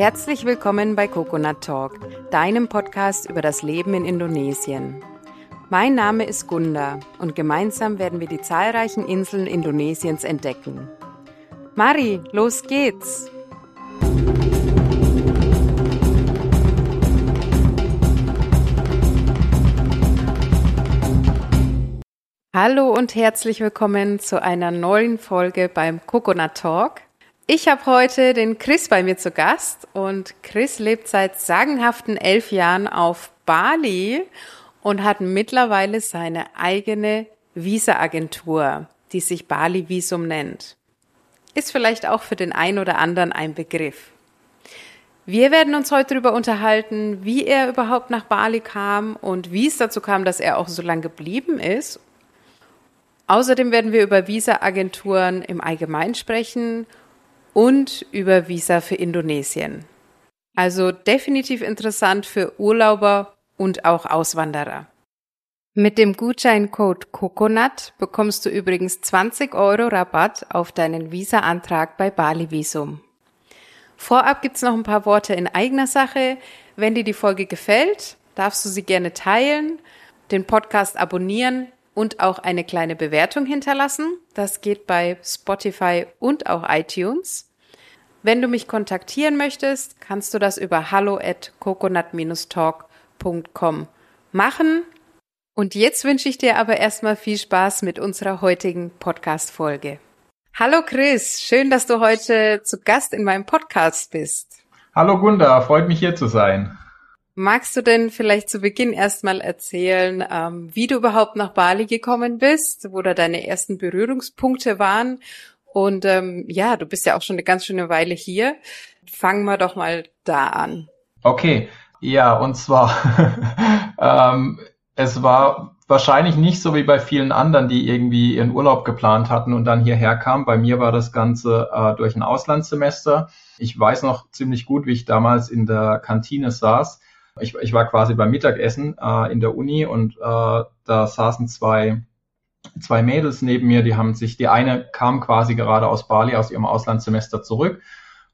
Herzlich willkommen bei Coconut Talk, deinem Podcast über das Leben in Indonesien. Mein Name ist Gunda und gemeinsam werden wir die zahlreichen Inseln Indonesiens entdecken. Mari, los geht's! Hallo und herzlich willkommen zu einer neuen Folge beim Coconut Talk. Ich habe heute den Chris bei mir zu Gast und Chris lebt seit sagenhaften elf Jahren auf Bali und hat mittlerweile seine eigene Visa-Agentur, die sich Bali Visum nennt. Ist vielleicht auch für den einen oder anderen ein Begriff. Wir werden uns heute darüber unterhalten, wie er überhaupt nach Bali kam und wie es dazu kam, dass er auch so lange geblieben ist Außerdem werden wir über Visa-Agenturen im Allgemeinen sprechen und über Visa für Indonesien. Also definitiv interessant für Urlauber und auch Auswanderer. Mit dem Gutscheincode Coconut bekommst du übrigens 20 Euro Rabatt auf deinen Visa-Antrag bei Bali Visum. Vorab gibt's noch ein paar Worte in eigener Sache. Wenn dir die Folge gefällt, darfst du sie gerne teilen, den Podcast abonnieren und auch eine kleine Bewertung hinterlassen. Das geht bei Spotify und auch iTunes. Wenn du mich kontaktieren möchtest, kannst du das über hallo at coconut-talk.com machen. Und jetzt wünsche ich dir aber erstmal viel Spaß mit unserer heutigen Podcast-Folge. Hallo Chris, schön, dass du heute zu Gast in meinem Podcast bist. Hallo Gunda, freut mich hier zu sein. Magst du denn vielleicht zu Beginn erstmal erzählen, ähm, wie du überhaupt nach Bali gekommen bist, wo da deine ersten Berührungspunkte waren? Und ähm, ja, du bist ja auch schon eine ganz schöne Weile hier. Fangen wir doch mal da an. Okay, ja, und zwar, ähm, es war wahrscheinlich nicht so wie bei vielen anderen, die irgendwie ihren Urlaub geplant hatten und dann hierher kamen. Bei mir war das Ganze äh, durch ein Auslandssemester. Ich weiß noch ziemlich gut, wie ich damals in der Kantine saß ich, ich war quasi beim Mittagessen äh, in der Uni und äh, da saßen zwei, zwei Mädels neben mir, die haben sich, die eine kam quasi gerade aus Bali, aus ihrem Auslandssemester zurück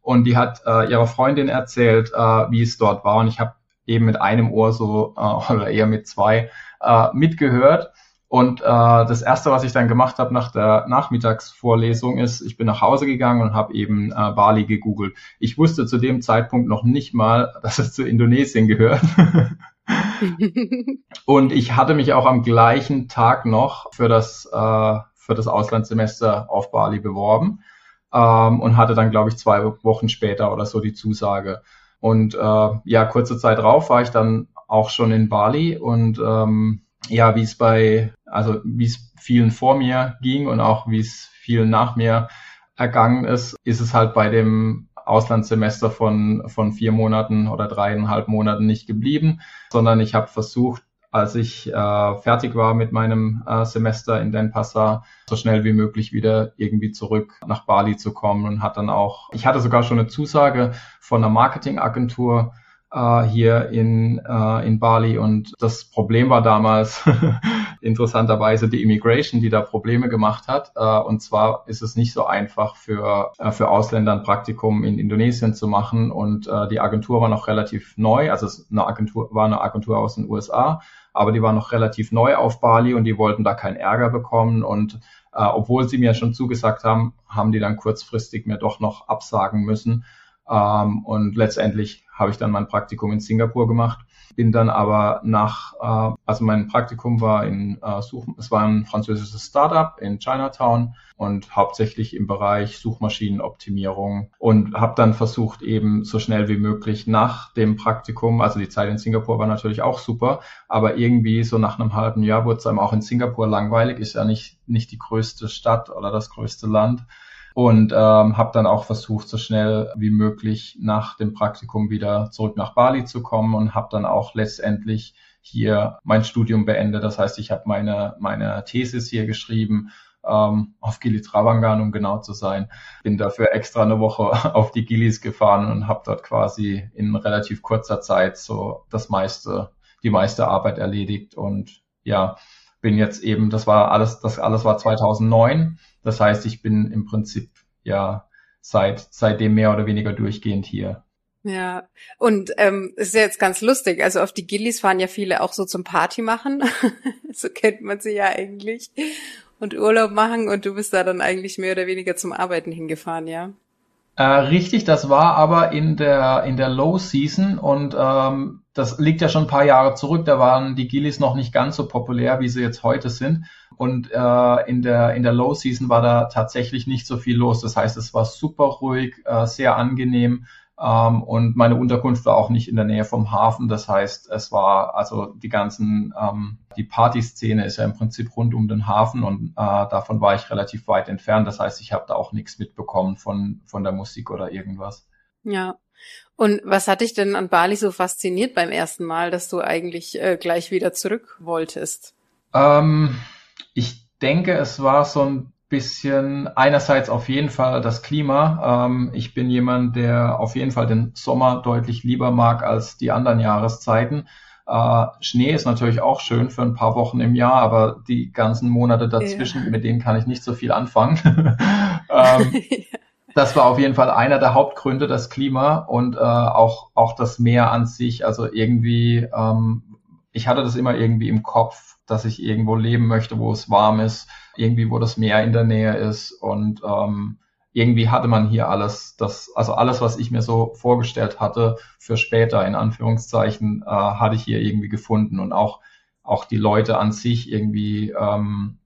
und die hat äh, ihrer Freundin erzählt, äh, wie es dort war und ich habe eben mit einem Ohr so äh, oder eher mit zwei äh, mitgehört und äh, das erste, was ich dann gemacht habe nach der Nachmittagsvorlesung, ist, ich bin nach Hause gegangen und habe eben äh, Bali gegoogelt. Ich wusste zu dem Zeitpunkt noch nicht mal, dass es zu Indonesien gehört. und ich hatte mich auch am gleichen Tag noch für das äh, für das Auslandssemester auf Bali beworben ähm, und hatte dann, glaube ich, zwei Wochen später oder so die Zusage. Und äh, ja, kurze Zeit drauf war ich dann auch schon in Bali und ähm, ja, wie es bei, also wie es vielen vor mir ging und auch wie es vielen nach mir ergangen ist, ist es halt bei dem Auslandssemester von, von vier Monaten oder dreieinhalb Monaten nicht geblieben, sondern ich habe versucht, als ich äh, fertig war mit meinem äh, Semester in Denpasar, so schnell wie möglich wieder irgendwie zurück nach Bali zu kommen und hat dann auch, ich hatte sogar schon eine Zusage von einer Marketingagentur, äh, hier in, äh, in Bali. Und das Problem war damals interessanterweise die Immigration, die da Probleme gemacht hat. Äh, und zwar ist es nicht so einfach für, äh, für Ausländer ein Praktikum in Indonesien zu machen. Und äh, die Agentur war noch relativ neu. Also es eine Agentur, war eine Agentur aus den USA, aber die war noch relativ neu auf Bali und die wollten da keinen Ärger bekommen. Und äh, obwohl sie mir schon zugesagt haben, haben die dann kurzfristig mir doch noch absagen müssen. Ähm, und letztendlich habe ich dann mein Praktikum in Singapur gemacht, bin dann aber nach, äh, also mein Praktikum war in äh, Such, es war ein französisches Startup in Chinatown und hauptsächlich im Bereich Suchmaschinenoptimierung und habe dann versucht eben so schnell wie möglich nach dem Praktikum, also die Zeit in Singapur war natürlich auch super, aber irgendwie so nach einem halben Jahr wurde es einem auch in Singapur langweilig, ist ja nicht nicht die größte Stadt oder das größte Land und ähm, habe dann auch versucht, so schnell wie möglich nach dem Praktikum wieder zurück nach Bali zu kommen und habe dann auch letztendlich hier mein Studium beendet. Das heißt, ich habe meine, meine Thesis hier geschrieben ähm, auf Gili Travangan, um genau zu sein. Bin dafür extra eine Woche auf die Gilis gefahren und habe dort quasi in relativ kurzer Zeit so das meiste, die meiste Arbeit erledigt und ja, bin jetzt eben, das war alles, das alles war 2009. Das heißt, ich bin im Prinzip ja seit seitdem mehr oder weniger durchgehend hier. Ja, und ähm, ist ja jetzt ganz lustig. Also auf die Gillis fahren ja viele auch so zum Party machen. so kennt man sie ja eigentlich. Und Urlaub machen und du bist da dann eigentlich mehr oder weniger zum Arbeiten hingefahren, ja? Äh, richtig, das war aber in der in der Low Season und ähm, das liegt ja schon ein paar Jahre zurück. Da waren die Gillis noch nicht ganz so populär, wie sie jetzt heute sind. Und äh, in der in der Low Season war da tatsächlich nicht so viel los. Das heißt, es war super ruhig, äh, sehr angenehm. Ähm, und meine Unterkunft war auch nicht in der Nähe vom Hafen. Das heißt, es war also die ganzen, ähm, die Partyszene ist ja im Prinzip rund um den Hafen und äh, davon war ich relativ weit entfernt. Das heißt, ich habe da auch nichts mitbekommen von, von der Musik oder irgendwas. Ja. Und was hat dich denn an Bali so fasziniert beim ersten Mal, dass du eigentlich äh, gleich wieder zurück wolltest? Ähm, ich denke, es war so ein bisschen einerseits auf jeden Fall das Klima. Ähm, ich bin jemand, der auf jeden Fall den Sommer deutlich lieber mag als die anderen Jahreszeiten. Äh, Schnee ist natürlich auch schön für ein paar Wochen im Jahr, aber die ganzen Monate dazwischen, ja. mit denen kann ich nicht so viel anfangen. ähm, das war auf jeden Fall einer der Hauptgründe, das Klima und äh, auch, auch das Meer an sich. Also irgendwie, ähm, ich hatte das immer irgendwie im Kopf, dass ich irgendwo leben möchte, wo es warm ist irgendwie, wo das Meer in der Nähe ist und ähm, irgendwie hatte man hier alles, das, also alles, was ich mir so vorgestellt hatte für später, in Anführungszeichen, äh, hatte ich hier irgendwie gefunden und auch, auch die Leute an sich irgendwie, ähm,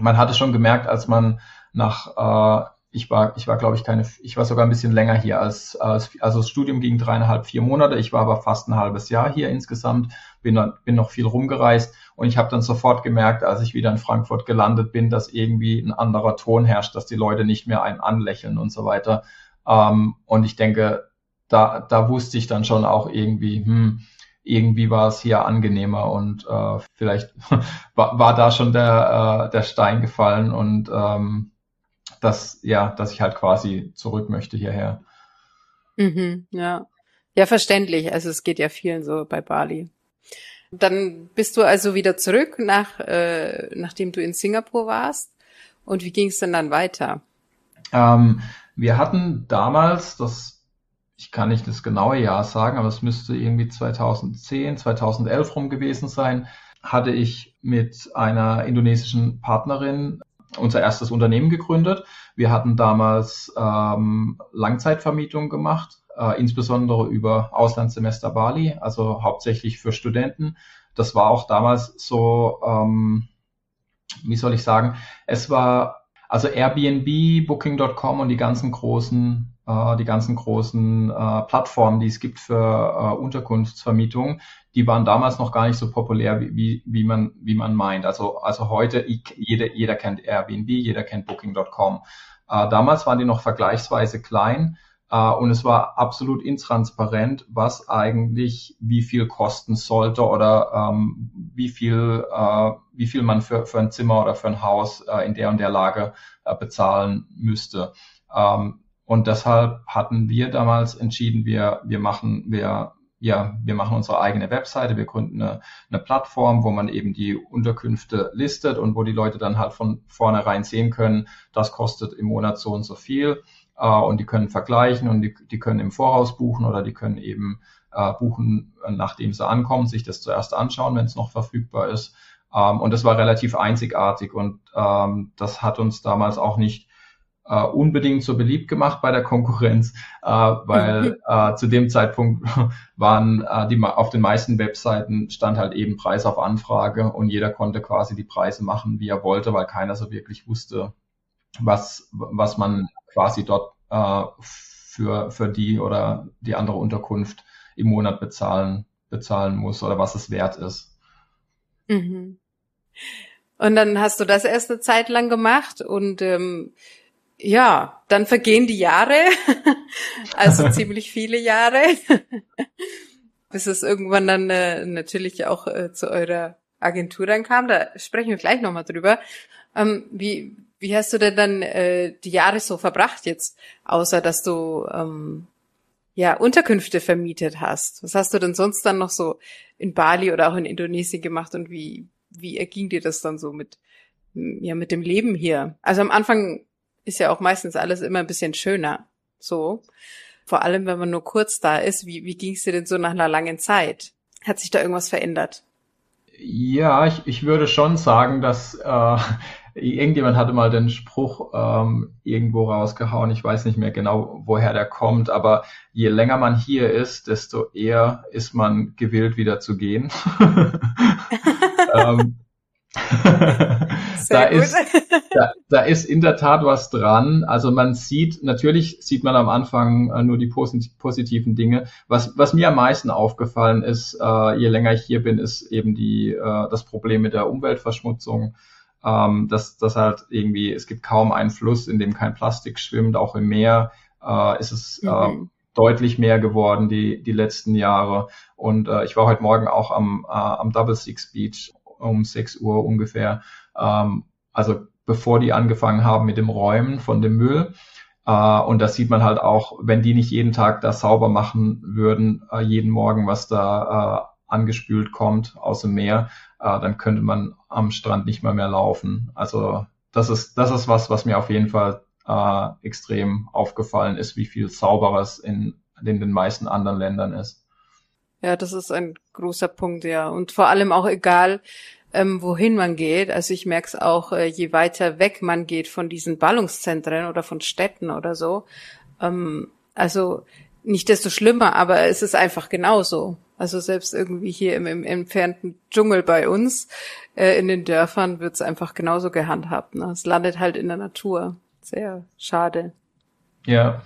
man hatte schon gemerkt, als man nach, äh, ich war, ich war, glaube ich, keine, ich war sogar ein bisschen länger hier als, als, also das Studium ging dreieinhalb, vier Monate. Ich war aber fast ein halbes Jahr hier insgesamt, bin, bin noch viel rumgereist und ich habe dann sofort gemerkt, als ich wieder in Frankfurt gelandet bin, dass irgendwie ein anderer Ton herrscht, dass die Leute nicht mehr einen anlächeln und so weiter. Ähm, und ich denke, da, da wusste ich dann schon auch irgendwie, hm, irgendwie war es hier angenehmer und äh, vielleicht war, war da schon der, äh, der Stein gefallen und ähm, dass, ja, dass ich halt quasi zurück möchte hierher. Mhm, ja. Ja, verständlich. Also es geht ja vielen so bei Bali. Dann bist du also wieder zurück, nach, äh, nachdem du in Singapur warst. Und wie ging es denn dann weiter? Ähm, wir hatten damals, das, ich kann nicht das genaue Jahr sagen, aber es müsste irgendwie 2010, 2011 rum gewesen sein, hatte ich mit einer indonesischen Partnerin unser erstes Unternehmen gegründet. Wir hatten damals ähm, Langzeitvermietung gemacht, äh, insbesondere über Auslandssemester Bali, also hauptsächlich für Studenten. Das war auch damals so, ähm, wie soll ich sagen, es war also Airbnb, Booking.com und die ganzen großen, äh, die ganzen großen äh, Plattformen, die es gibt für äh, Unterkunftsvermietung, die waren damals noch gar nicht so populär, wie, wie, wie, man, wie man meint. Also, also heute, jeder, jeder kennt Airbnb, jeder kennt Booking.com. Äh, damals waren die noch vergleichsweise klein äh, und es war absolut intransparent, was eigentlich wie viel kosten sollte oder ähm, wie viel, äh, wie viel man für, für ein Zimmer oder für ein Haus äh, in der und der Lage äh, bezahlen müsste. Ähm, und deshalb hatten wir damals entschieden, wir, wir machen, wir ja, wir machen unsere eigene Webseite, wir gründen eine, eine, Plattform, wo man eben die Unterkünfte listet und wo die Leute dann halt von vornherein sehen können, das kostet im Monat so und so viel äh, und die können vergleichen und die, die können im Voraus buchen oder die können eben äh, buchen, nachdem sie ankommen, sich das zuerst anschauen, wenn es noch verfügbar ist. Ähm, und das war relativ einzigartig und ähm, das hat uns damals auch nicht äh, unbedingt so beliebt gemacht bei der Konkurrenz, äh, weil äh, zu dem Zeitpunkt waren äh, die auf den meisten Webseiten stand halt eben Preis auf Anfrage und jeder konnte quasi die Preise machen, wie er wollte, weil keiner so wirklich wusste, was was man quasi dort äh, für für die oder die andere Unterkunft im Monat bezahlen bezahlen muss oder was es wert ist. Mhm. Und dann hast du das erste Zeit lang gemacht und ähm, ja, dann vergehen die Jahre, also ziemlich viele Jahre, bis es irgendwann dann äh, natürlich auch äh, zu eurer Agentur dann kam. Da sprechen wir gleich nochmal drüber. Ähm, wie, wie hast du denn dann äh, die Jahre so verbracht jetzt, außer dass du ähm, ja Unterkünfte vermietet hast? Was hast du denn sonst dann noch so in Bali oder auch in Indonesien gemacht und wie wie erging dir das dann so mit ja mit dem Leben hier? Also am Anfang ist ja auch meistens alles immer ein bisschen schöner. So. Vor allem, wenn man nur kurz da ist. Wie, wie ging es dir denn so nach einer langen Zeit? Hat sich da irgendwas verändert? Ja, ich, ich würde schon sagen, dass äh, irgendjemand hatte mal den Spruch ähm, irgendwo rausgehauen, ich weiß nicht mehr genau, woher der kommt, aber je länger man hier ist, desto eher ist man gewillt, wieder zu gehen. ähm, da, ist, da, da, ist in der Tat was dran. Also man sieht, natürlich sieht man am Anfang äh, nur die posit positiven Dinge. Was, was mir am meisten aufgefallen ist, äh, je länger ich hier bin, ist eben die, äh, das Problem mit der Umweltverschmutzung ähm, dass, dass halt irgendwie, es gibt kaum einen Fluss, in dem kein Plastik schwimmt, auch im Meer äh, ist es mhm. deutlich mehr geworden die, die letzten Jahre. Und äh, ich war heute Morgen auch am, äh, am Double Six Beach um 6 Uhr ungefähr, ähm, also bevor die angefangen haben mit dem Räumen von dem Müll. Uh, und das sieht man halt auch, wenn die nicht jeden Tag das sauber machen würden, uh, jeden Morgen, was da uh, angespült kommt aus dem Meer, äh, dann könnte man am Strand nicht mal mehr laufen. Also das ist, das ist was, was mir auf jeden Fall äh, extrem aufgefallen ist, wie viel sauberer es in, in den meisten anderen Ländern ist. Ja, das ist ein großer Punkt, ja. Und vor allem auch egal, ähm, wohin man geht. Also ich merke es auch, äh, je weiter weg man geht von diesen Ballungszentren oder von Städten oder so. Ähm, also nicht desto schlimmer, aber es ist einfach genauso. Also selbst irgendwie hier im, im entfernten Dschungel bei uns, äh, in den Dörfern, wird's einfach genauso gehandhabt. Ne? Es landet halt in der Natur. Sehr schade. Ja.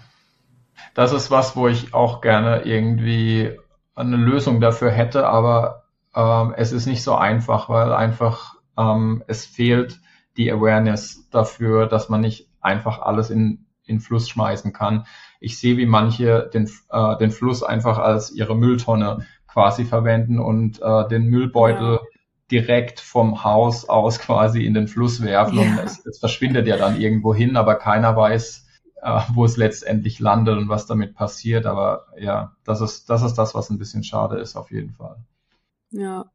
Das ist was, wo ich auch gerne irgendwie eine Lösung dafür hätte, aber ähm, es ist nicht so einfach, weil einfach ähm, es fehlt die Awareness dafür, dass man nicht einfach alles in, in Fluss schmeißen kann. Ich sehe, wie manche den, äh, den Fluss einfach als ihre Mülltonne quasi verwenden und äh, den Müllbeutel ja. direkt vom Haus aus quasi in den Fluss werfen. Ja. Und es, es verschwindet ja dann irgendwo hin, aber keiner weiß, äh, wo es letztendlich landet und was damit passiert. Aber ja, das ist, das ist das, was ein bisschen schade ist, auf jeden Fall. Ja.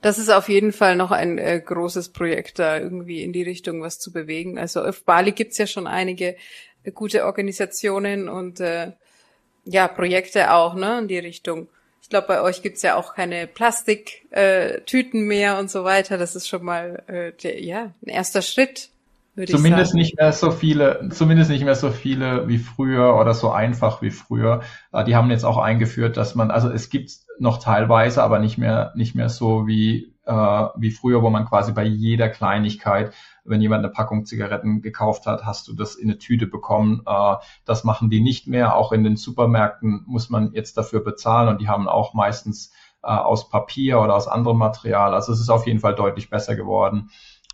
Das ist auf jeden Fall noch ein äh, großes Projekt, da irgendwie in die Richtung was zu bewegen. Also auf Bali gibt's ja schon einige äh, gute Organisationen und äh, ja, Projekte auch, ne, in die Richtung. Ich glaube, bei euch gibt's ja auch keine Plastiktüten äh, mehr und so weiter. Das ist schon mal äh, der, ja ein erster Schritt. Würde zumindest ich sagen. nicht mehr so viele, zumindest nicht mehr so viele wie früher oder so einfach wie früher. Äh, die haben jetzt auch eingeführt, dass man, also es gibt noch teilweise, aber nicht mehr, nicht mehr so wie äh, wie früher, wo man quasi bei jeder Kleinigkeit wenn jemand eine Packung Zigaretten gekauft hat, hast du das in eine Tüte bekommen. Äh, das machen die nicht mehr. Auch in den Supermärkten muss man jetzt dafür bezahlen und die haben auch meistens äh, aus Papier oder aus anderem Material. Also es ist auf jeden Fall deutlich besser geworden.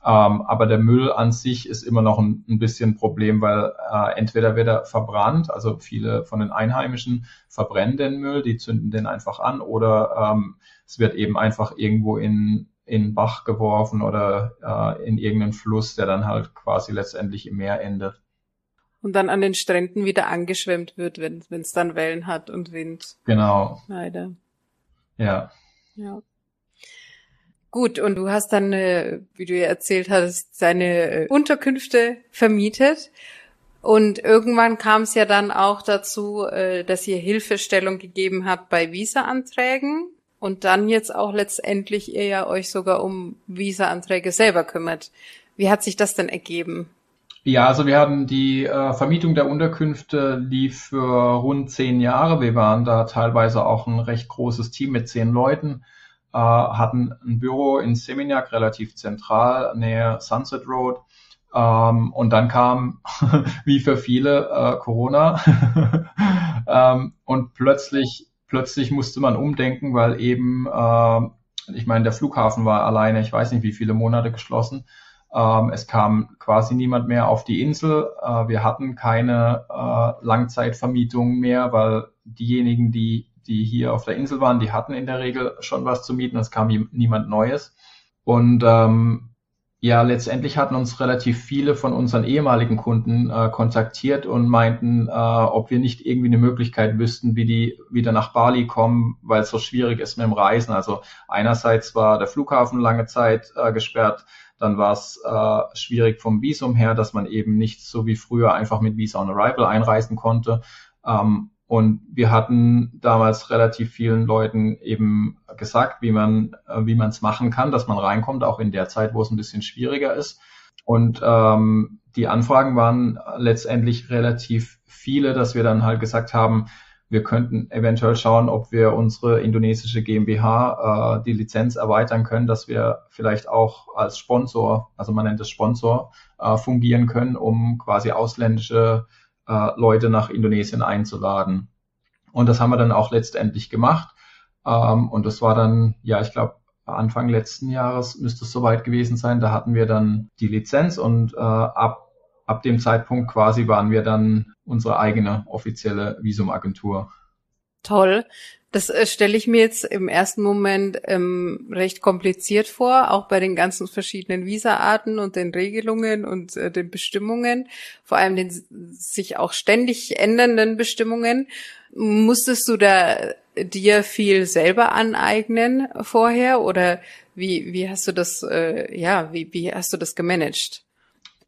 Ähm, aber der Müll an sich ist immer noch ein, ein bisschen Problem, weil äh, entweder wird er verbrannt, also viele von den Einheimischen verbrennen den Müll, die zünden den einfach an, oder ähm, es wird eben einfach irgendwo in in Bach geworfen oder äh, in irgendeinen Fluss, der dann halt quasi letztendlich im Meer endet. Und dann an den Stränden wieder angeschwemmt wird, wenn es dann Wellen hat und Wind. Genau. Leider. Ja. Ja. Gut, und du hast dann, äh, wie du ja erzählt hattest, deine äh, Unterkünfte vermietet. Und irgendwann kam es ja dann auch dazu, äh, dass ihr Hilfestellung gegeben habt bei Visa-Anträgen und dann jetzt auch letztendlich ihr ja euch sogar um Visa-Anträge selber kümmert. Wie hat sich das denn ergeben? Ja, also wir hatten die äh, Vermietung der Unterkünfte lief für rund zehn Jahre. Wir waren da teilweise auch ein recht großes Team mit zehn Leuten, äh, hatten ein Büro in Seminyak, relativ zentral, nähe Sunset Road. Ähm, und dann kam, wie für viele, äh, Corona. ähm, und plötzlich plötzlich musste man umdenken, weil eben, äh, ich meine, der Flughafen war alleine, ich weiß nicht wie viele Monate geschlossen. Ähm, es kam quasi niemand mehr auf die Insel. Äh, wir hatten keine äh, Langzeitvermietungen mehr, weil diejenigen, die, die hier auf der Insel waren, die hatten in der Regel schon was zu mieten. Es kam niemand Neues. Und ähm, ja, letztendlich hatten uns relativ viele von unseren ehemaligen Kunden äh, kontaktiert und meinten, äh, ob wir nicht irgendwie eine Möglichkeit wüssten, wie die wieder nach Bali kommen, weil es so schwierig ist mit dem Reisen. Also einerseits war der Flughafen lange Zeit äh, gesperrt, dann war es äh, schwierig vom Visum her, dass man eben nicht so wie früher einfach mit Visa on Arrival einreisen konnte. Ähm, Und wir hatten damals relativ vielen Leuten eben gesagt, wie man äh, wie man es machen kann, dass man reinkommt, auch in der Zeit, wo es ein bisschen schwieriger ist. Und ähm, die Anfragen waren letztendlich relativ viele, dass wir dann halt gesagt haben, wir könnten eventuell schauen, ob wir unsere indonesische GmbH äh, die Lizenz erweitern können, dass wir vielleicht auch als Sponsor, also man nennt es Sponsor, äh, fungieren können, um quasi ausländische äh, Leute nach Indonesien einzuladen. Und das haben wir dann auch letztendlich gemacht. Ähm, und das war dann, ja, ich glaube, Anfang letzten Jahres müsste es soweit gewesen sein. Da hatten wir dann die Lizenz und äh, ab ab dem Zeitpunkt quasi waren wir dann unsere eigene offizielle Visumagentur. Toll. Das äh, stelle ich mir jetzt im ersten Moment ähm, recht kompliziert vor, auch bei den ganzen verschiedenen Visaarten und den Regelungen und äh, den Bestimmungen, vor allem den sich auch ständig ändernden Bestimmungen. Musstest du da dir viel selber aneignen vorher oder wie, wie hast du das, äh, ja, wie, wie hast du das gemanagt?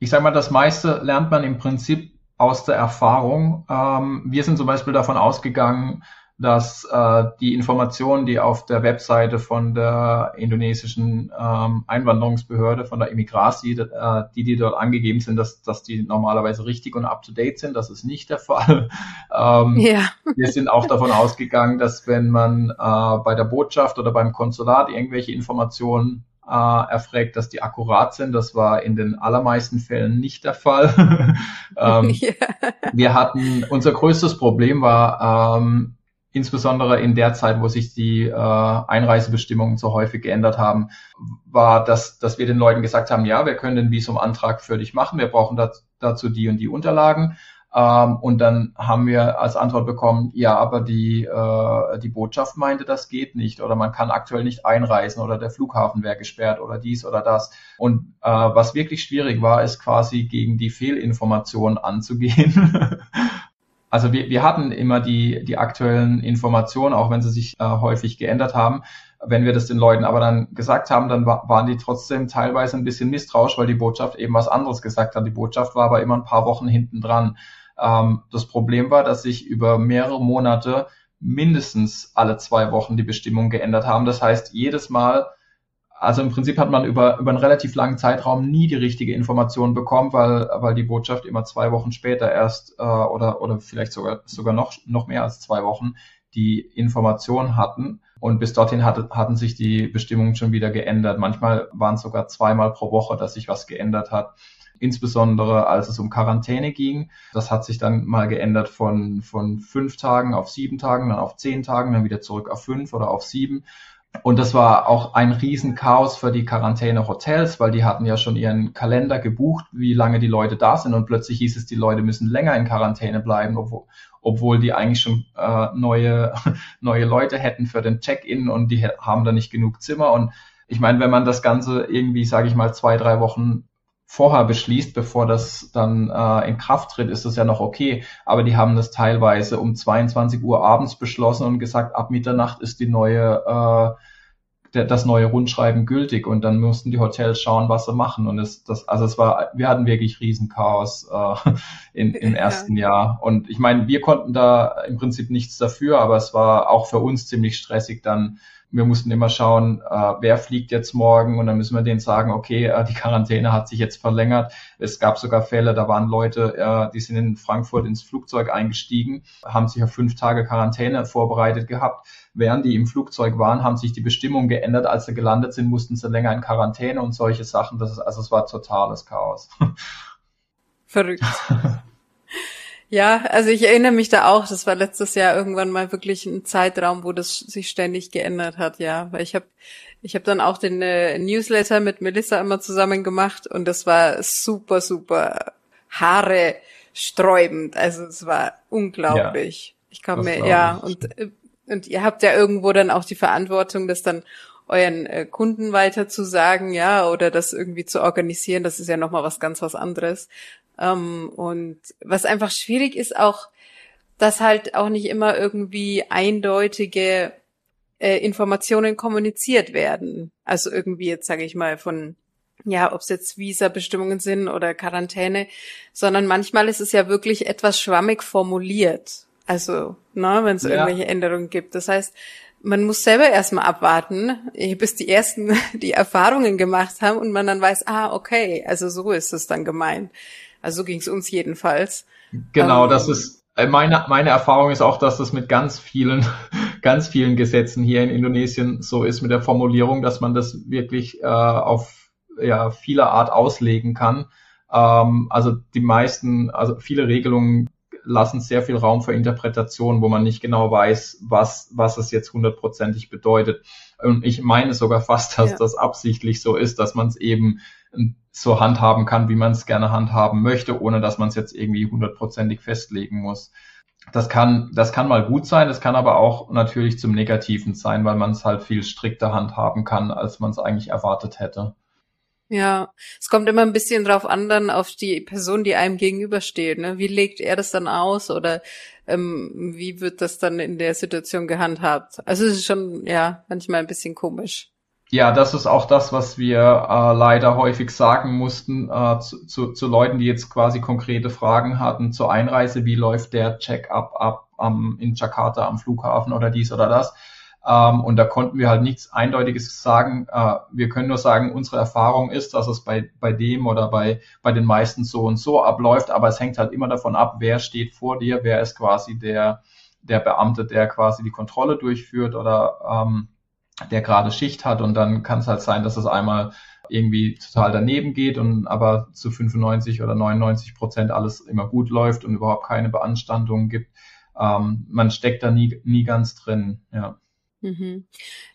ich sage mal, das meiste lernt man im Prinzip aus der Erfahrung. Ähm, wir sind zum Beispiel davon ausgegangen, dass äh, die Informationen, die auf der Webseite von der indonesischen ähm, Einwanderungsbehörde, von der Immigrasi, äh, die, die dort angegeben sind, dass, dass die normalerweise richtig und up-to-date sind. Das ist nicht der Fall. ähm, ja. Wir sind auch davon ausgegangen, dass wenn man äh, bei der Botschaft oder beim Konsulat irgendwelche Informationen äh, erfragt, dass die akkurat sind. Das war in den allermeisten Fällen nicht der Fall. ähm, ja. Wir hatten, unser größtes Problem war, ähm, insbesondere in der Zeit, wo sich die äh, Einreisebestimmungen so häufig geändert haben, war, dass, dass wir den Leuten gesagt haben, ja, wir können den Visumantrag für dich machen, wir brauchen dazu die und die Unterlagen. Ähm, und dann haben wir als Antwort bekommen, ja, aber die, äh, die Botschaft meinte, das geht nicht oder man kann aktuell nicht einreisen oder der Flughafen wäre gesperrt oder dies oder das. Und äh, was wirklich schwierig war, ist quasi gegen die Fehlinformationen anzugehen. also wir, wir hatten immer die, die aktuellen Informationen, auch wenn sie sich äh, häufig geändert haben. Wenn wir das den Leuten aber dann gesagt haben, dann wa waren die trotzdem teilweise ein bisschen misstrauisch, weil die Botschaft eben was anderes gesagt hat. Die Botschaft war aber immer ein paar Wochen hinten dran. Ähm, das Problem war, dass sich über mehrere Monate mindestens alle zwei Wochen die Bestimmungen geändert haben. Das heißt, jedes Mal, also im Prinzip hat man über, über einen relativ langen Zeitraum nie die richtige Information bekommen, weil, weil die Botschaft immer zwei Wochen später erst äh, oder, oder vielleicht sogar, sogar noch, noch mehr als zwei Wochen die Information hatten. Und bis dorthin hatte, hatten sich die Bestimmungen schon wieder geändert. Manchmal waren es sogar zweimal pro Woche, dass sich was geändert hat insbesondere als es um Quarantäne ging. Das hat sich dann mal geändert von, von fünf Tagen auf sieben Tagen, dann auf zehn Tagen, dann wieder zurück auf fünf oder auf sieben. Und das war auch ein Riesenchaos für die Quarantäne-Hotels, weil die hatten ja schon ihren Kalender gebucht, wie lange die Leute da sind. Und plötzlich hieß es, die Leute müssen länger in Quarantäne bleiben, obwohl, obwohl die eigentlich schon äh, neue, neue Leute hätten für den Check-in und die haben da nicht genug Zimmer. Und ich meine, wenn man das Ganze irgendwie, sage ich mal, zwei, drei Wochen vorher beschließt, bevor das dann äh, in Kraft tritt, ist das ja noch okay. Aber die haben das teilweise um 22 Uhr abends beschlossen und gesagt, ab Mitternacht ist die neue, äh, der, das neue Rundschreiben gültig und dann mussten die Hotels schauen, was sie machen. Und es, das, also es war, wir hatten wirklich Riesenchaos äh, in, im ersten ja. Jahr. Und ich meine, wir konnten da im Prinzip nichts dafür, aber es war auch für uns ziemlich stressig dann wir mussten immer schauen, äh, wer fliegt jetzt morgen und dann müssen wir denen sagen, okay, äh, die Quarantäne hat sich jetzt verlängert. Es gab sogar Fälle, da waren Leute, äh, die sind in Frankfurt ins Flugzeug eingestiegen, haben sich auf fünf Tage Quarantäne vorbereitet gehabt. Während die im Flugzeug waren, haben sich die Bestimmungen geändert. Als sie gelandet sind, mussten sie länger in Quarantäne und solche Sachen. Das ist, also es war totales Chaos. Verrückt. Ja, also ich erinnere mich da auch, das war letztes Jahr irgendwann mal wirklich ein Zeitraum, wo das sich ständig geändert hat, ja, weil ich habe ich habe dann auch den äh, Newsletter mit Melissa immer zusammen gemacht und das war super super Haare sträubend, also es war unglaublich. Ja, ich kann mir ja und äh, und ihr habt ja irgendwo dann auch die Verantwortung, das dann euren äh, Kunden weiter zu sagen, ja, oder das irgendwie zu organisieren, das ist ja nochmal was ganz was anderes. Ähm, und was einfach schwierig ist auch, dass halt auch nicht immer irgendwie eindeutige äh, Informationen kommuniziert werden. Also irgendwie jetzt sage ich mal von ja, ob es jetzt Visa-Bestimmungen sind oder Quarantäne, sondern manchmal ist es ja wirklich etwas schwammig formuliert. Also, ne, wenn es ja. irgendwelche Änderungen gibt. Das heißt, man muss selber erstmal abwarten, bis die ersten die Erfahrungen gemacht haben und man dann weiß, ah, okay, also so ist es dann gemeint. Also so ging es uns jedenfalls. Genau, ähm, das ist äh, meine, meine Erfahrung ist auch, dass das mit ganz vielen, ganz vielen Gesetzen hier in Indonesien so ist mit der Formulierung, dass man das wirklich äh, auf ja, viele Art auslegen kann. Ähm, also die meisten, also viele Regelungen lassen sehr viel Raum für Interpretation, wo man nicht genau weiß, was, was es jetzt hundertprozentig bedeutet. Und ich meine sogar fast, dass ja. das absichtlich so ist, dass man es eben so handhaben kann, wie man es gerne handhaben möchte, ohne dass man es jetzt irgendwie hundertprozentig festlegen muss. Das kann, das kann mal gut sein, das kann aber auch natürlich zum Negativen sein, weil man es halt viel strikter handhaben kann, als man es eigentlich erwartet hätte. Ja, es kommt immer ein bisschen drauf an, dann auf die Person, die einem gegenübersteht. Ne? Wie legt er das dann aus oder ähm, wie wird das dann in der Situation gehandhabt? Also es ist schon ja manchmal ein bisschen komisch. Ja, das ist auch das, was wir äh, leider häufig sagen mussten äh, zu, zu, zu Leuten, die jetzt quasi konkrete Fragen hatten zur Einreise. Wie läuft der Check-up ab am, in Jakarta am Flughafen oder dies oder das? Ähm, und da konnten wir halt nichts Eindeutiges sagen. Äh, wir können nur sagen, unsere Erfahrung ist, dass es bei, bei dem oder bei, bei den meisten so und so abläuft, aber es hängt halt immer davon ab, wer steht vor dir, wer ist quasi der, der Beamte, der quasi die Kontrolle durchführt oder ähm, der gerade Schicht hat. Und dann kann es halt sein, dass es einmal irgendwie total daneben geht und aber zu 95 oder 99 Prozent alles immer gut läuft und überhaupt keine Beanstandungen gibt. Ähm, man steckt da nie, nie ganz drin, ja. Mhm.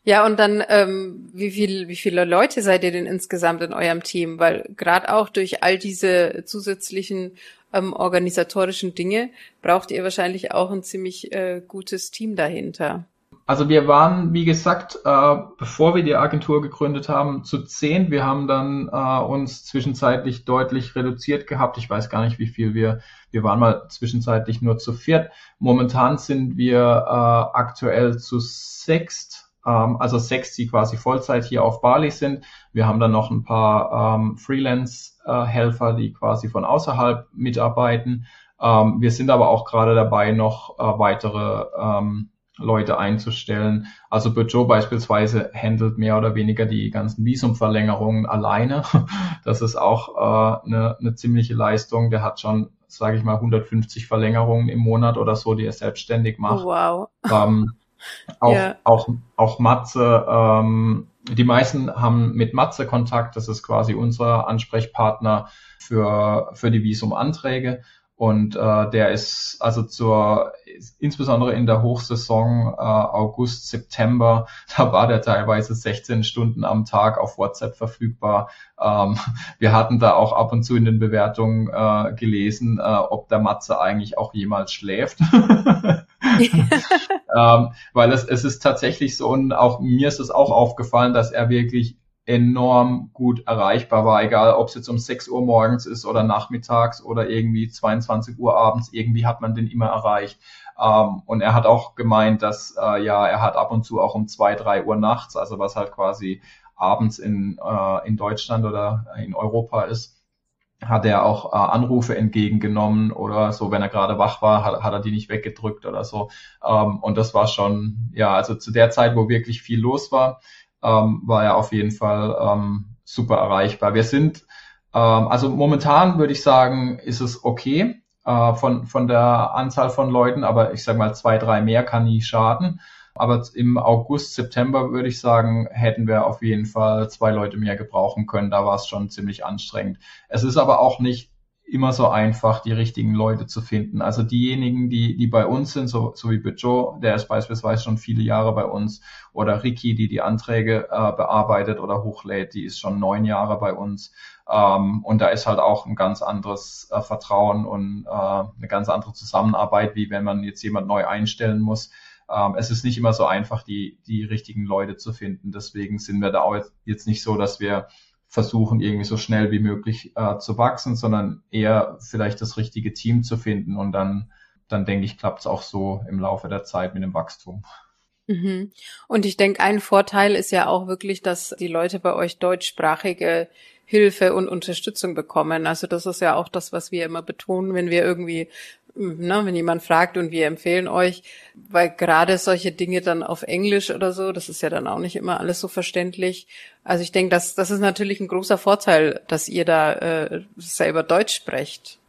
Ja, und dann, ähm, wie viel, wie viele Leute seid ihr denn insgesamt in eurem Team? Weil gerade auch durch all diese zusätzlichen ähm, organisatorischen Dinge braucht ihr wahrscheinlich auch ein ziemlich äh, gutes Team dahinter. Also wir waren, wie gesagt, äh, bevor wir die Agentur gegründet haben, zu zehn. Wir haben dann äh, uns zwischenzeitlich deutlich reduziert gehabt. Ich weiß gar nicht, wie viel wir, wir waren mal zwischenzeitlich nur zu viert. Momentan sind wir äh, aktuell zu sechst, ähm, also sechs, die quasi Vollzeit hier auf Bali sind. Wir haben dann noch ein paar ähm, Freelance-Helfer, die quasi von außerhalb mitarbeiten. Ähm, wir sind aber auch gerade dabei, noch äh, weitere ähm, Leute einzustellen. Also Peugeot beispielsweise handelt mehr oder weniger die ganzen Visumverlängerungen alleine. Das ist auch äh, eine, eine ziemliche Leistung. Der hat schon, sage ich mal, 150 Verlängerungen im Monat oder so, die er selbstständig macht. Oh, wow. Ähm, auch, yeah. auch, auch Matze, ähm, die meisten haben mit Matze Kontakt. Das ist quasi unser Ansprechpartner für, für die Visumanträge. Und äh, der ist also zur, insbesondere in der Hochsaison äh, August, September, da war der teilweise 16 Stunden am Tag auf WhatsApp verfügbar. Ähm, wir hatten da auch ab und zu in den Bewertungen äh, gelesen, äh, ob der Matze eigentlich auch jemals schläft. ähm, weil es, es ist tatsächlich so, und auch mir ist es auch aufgefallen, dass er wirklich enorm gut erreichbar war, egal ob es jetzt um 6 Uhr morgens ist oder nachmittags oder irgendwie 22 Uhr abends, irgendwie hat man den immer erreicht. Ähm, und er hat auch gemeint, dass äh, ja, er hat ab und zu auch um 2, 3 Uhr nachts, also was halt quasi abends in, äh, in Deutschland oder in Europa ist, hat er auch äh, Anrufe entgegengenommen oder so, wenn er gerade wach war, hat, hat er die nicht weggedrückt oder so. Ähm, und das war schon, ja, also zu der Zeit, wo wirklich viel los war, ähm, war er auf jeden Fall ähm, super erreichbar. Wir sind, ähm, also momentan würde ich sagen, ist es okay äh, von, von der Anzahl von Leuten, aber ich sage mal, zwei, drei mehr kann nie schaden. Aber im August, September würde ich sagen, hätten wir auf jeden Fall zwei Leute mehr gebrauchen können. Da war es schon ziemlich anstrengend. Es ist aber auch nicht immer so einfach, die richtigen Leute zu finden. Also diejenigen, die, die bei uns sind, so, so wie Joe, der ist beispielsweise schon viele Jahre bei uns, oder Ricky, die die Anträge äh, bearbeitet oder hochlädt, die ist schon neun Jahre bei uns. Ähm, und da ist halt auch ein ganz anderes äh, Vertrauen und äh, eine ganz andere Zusammenarbeit, wie wenn man jetzt jemand neu einstellen muss. Ähm, es ist nicht immer so einfach, die, die richtigen Leute zu finden. Deswegen sind wir da auch jetzt, jetzt nicht so, dass wir versuchen, irgendwie so schnell wie möglich äh, zu wachsen, sondern eher vielleicht das richtige Team zu finden und dann, dann denke ich, klappt es auch so im Laufe der Zeit mit dem Wachstum. Mhm. Und ich denke, ein Vorteil ist ja auch wirklich, dass die Leute bei euch deutschsprachige Hilfe und Unterstützung bekommen. Also das ist ja auch das, was wir immer betonen, wenn wir irgendwie ne, wenn jemand fragt und wir empfehlen euch, weil gerade solche Dinge dann auf Englisch oder so, das ist ja dann auch nicht immer alles so verständlich. Also ich denke, das, das ist natürlich ein großer Vorteil, dass ihr da äh, selber Deutsch sprecht.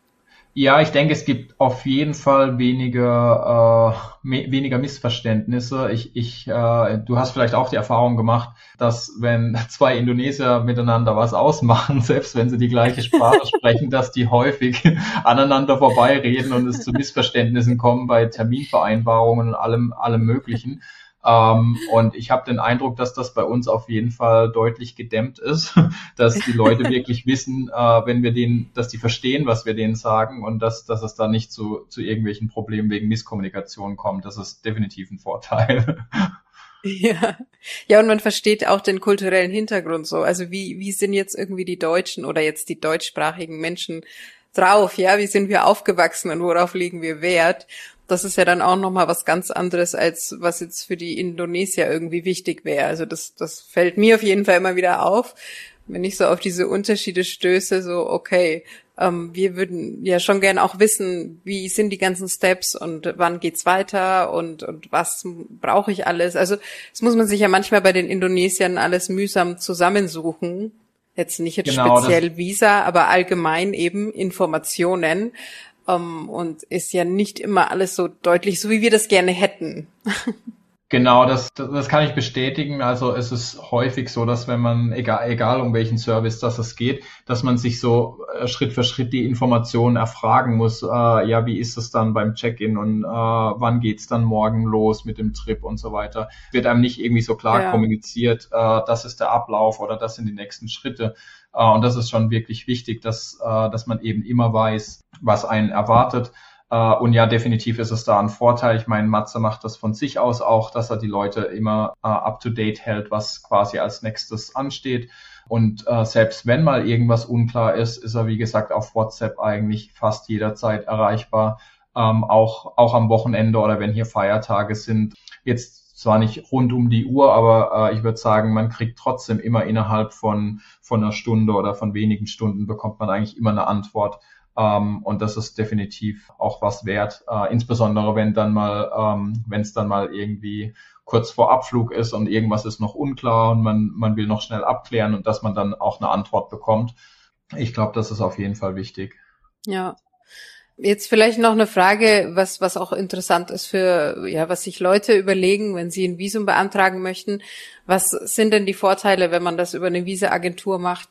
Ja, ich denke, es gibt auf jeden Fall weniger, äh, weniger Missverständnisse. Ich, ich, äh, du hast vielleicht auch die Erfahrung gemacht, dass wenn zwei Indonesier miteinander was ausmachen, selbst wenn sie die gleiche Sprache sprechen, dass die häufig aneinander vorbeireden und es zu Missverständnissen kommen bei Terminvereinbarungen und allem, allem Möglichen. Ähm, und ich habe den Eindruck, dass das bei uns auf jeden Fall deutlich gedämmt ist, dass die Leute wirklich wissen, äh, wenn wir denen, dass die verstehen, was wir denen sagen und dass, dass es da nicht zu, zu irgendwelchen Problemen wegen Misskommunikation kommt. Das ist definitiv ein Vorteil. Ja. ja, und man versteht auch den kulturellen Hintergrund so. Also wie, wie sind jetzt irgendwie die Deutschen oder jetzt die deutschsprachigen Menschen drauf? Ja, wie sind wir aufgewachsen und worauf legen wir Wert? das ist ja dann auch nochmal was ganz anderes, als was jetzt für die Indonesier irgendwie wichtig wäre. Also das, das fällt mir auf jeden Fall immer wieder auf, wenn ich so auf diese Unterschiede stöße, so, okay, ähm, wir würden ja schon gern auch wissen, wie sind die ganzen Steps und wann geht's weiter und, und was brauche ich alles. Also das muss man sich ja manchmal bei den Indonesiern alles mühsam zusammensuchen. Jetzt nicht jetzt genau, speziell Visa, aber allgemein eben Informationen. Ähm, und ist ja nicht immer alles so deutlich, so wie wir das gerne hätten. Genau, das, das kann ich bestätigen. Also es ist häufig so, dass wenn man, egal, egal um welchen Service das es geht, dass man sich so äh, Schritt für Schritt die Informationen erfragen muss. Äh, ja, wie ist es dann beim Check-in und äh, wann geht's dann morgen los mit dem Trip und so weiter. Wird einem nicht irgendwie so klar ja. kommuniziert, äh, das ist der Ablauf oder das sind die nächsten Schritte. Äh, und das ist schon wirklich wichtig, dass, äh, dass man eben immer weiß, was einen erwartet. Äh, und ja, definitiv ist es da ein Vorteil. Ich meine, Matze macht das von sich aus auch, dass er die Leute immer up-to-date hält, was quasi als nächstes ansteht. Und äh, selbst wenn mal irgendwas unklar ist, ist er, wie gesagt, auf WhatsApp eigentlich fast jederzeit erreichbar. Ähm, auch, auch am Wochenende oder wenn hier Feiertage sind. Jetzt zwar nicht rund um die Uhr, aber äh, ich würde sagen, man kriegt trotzdem immer innerhalb von, von einer Stunde oder von wenigen Stunden bekommt man eigentlich immer eine Antwort. Ähm, und das ist definitiv auch was wert, äh, insbesondere wenn dann mal, ähm, wenn es dann mal irgendwie kurz vor Abflug ist und irgendwas ist noch unklar und man, man will noch schnell abklären und dass man dann auch eine Antwort bekommt. Ich glaube, das ist auf jeden Fall wichtig. Ja, Jetzt vielleicht noch eine Frage, was, was auch interessant ist für, ja, was sich Leute überlegen, wenn sie ein Visum beantragen möchten. Was sind denn die Vorteile, wenn man das über eine Visa-Agentur macht?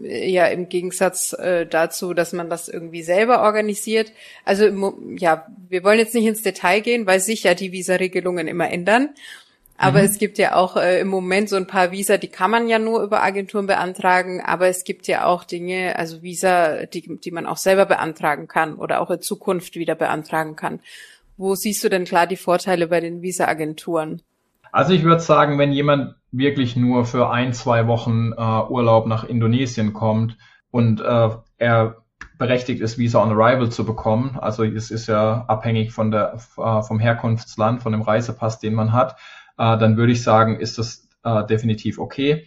Ja, im Gegensatz äh, dazu, dass man das irgendwie selber organisiert. Also, ja, wir wollen jetzt nicht ins Detail gehen, weil sich ja die Visa-Regelungen immer ändern. Aber mhm. es gibt ja auch äh, im Moment so ein paar Visa, die kann man ja nur über Agenturen beantragen, aber es gibt ja auch Dinge, also Visa, die, die man auch selber beantragen kann oder auch in Zukunft wieder beantragen kann. Wo siehst du denn klar die Vorteile bei den Visa-Agenturen? Also ich würde sagen, wenn jemand wirklich nur für ein, zwei Wochen äh, Urlaub nach Indonesien kommt und äh, er berechtigt ist, Visa on Arrival zu bekommen, also es ist ja abhängig von der, äh, vom Herkunftsland, von dem Reisepass, den man hat, äh, dann würde ich sagen, ist das äh, definitiv okay.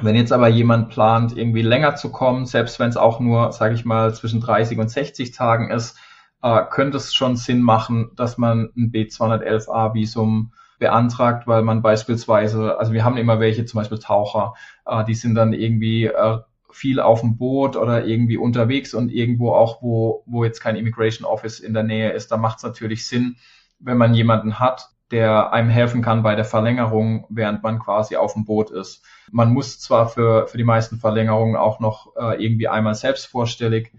Wenn jetzt aber jemand plant, irgendwie länger zu kommen, selbst wenn es auch nur, sage ich mal, zwischen 30 und 60 Tagen ist, äh, könnte es schon Sinn machen, dass man ein B211a-Visum beantragt, weil man beispielsweise, also wir haben immer welche, zum Beispiel Taucher, äh, die sind dann irgendwie äh, viel auf dem Boot oder irgendwie unterwegs und irgendwo auch, wo, wo jetzt kein Immigration Office in der Nähe ist, da macht es natürlich Sinn, wenn man jemanden hat, der einem helfen kann bei der Verlängerung, während man quasi auf dem Boot ist. Man muss zwar für, für die meisten Verlängerungen auch noch äh, irgendwie einmal selbst vorstellig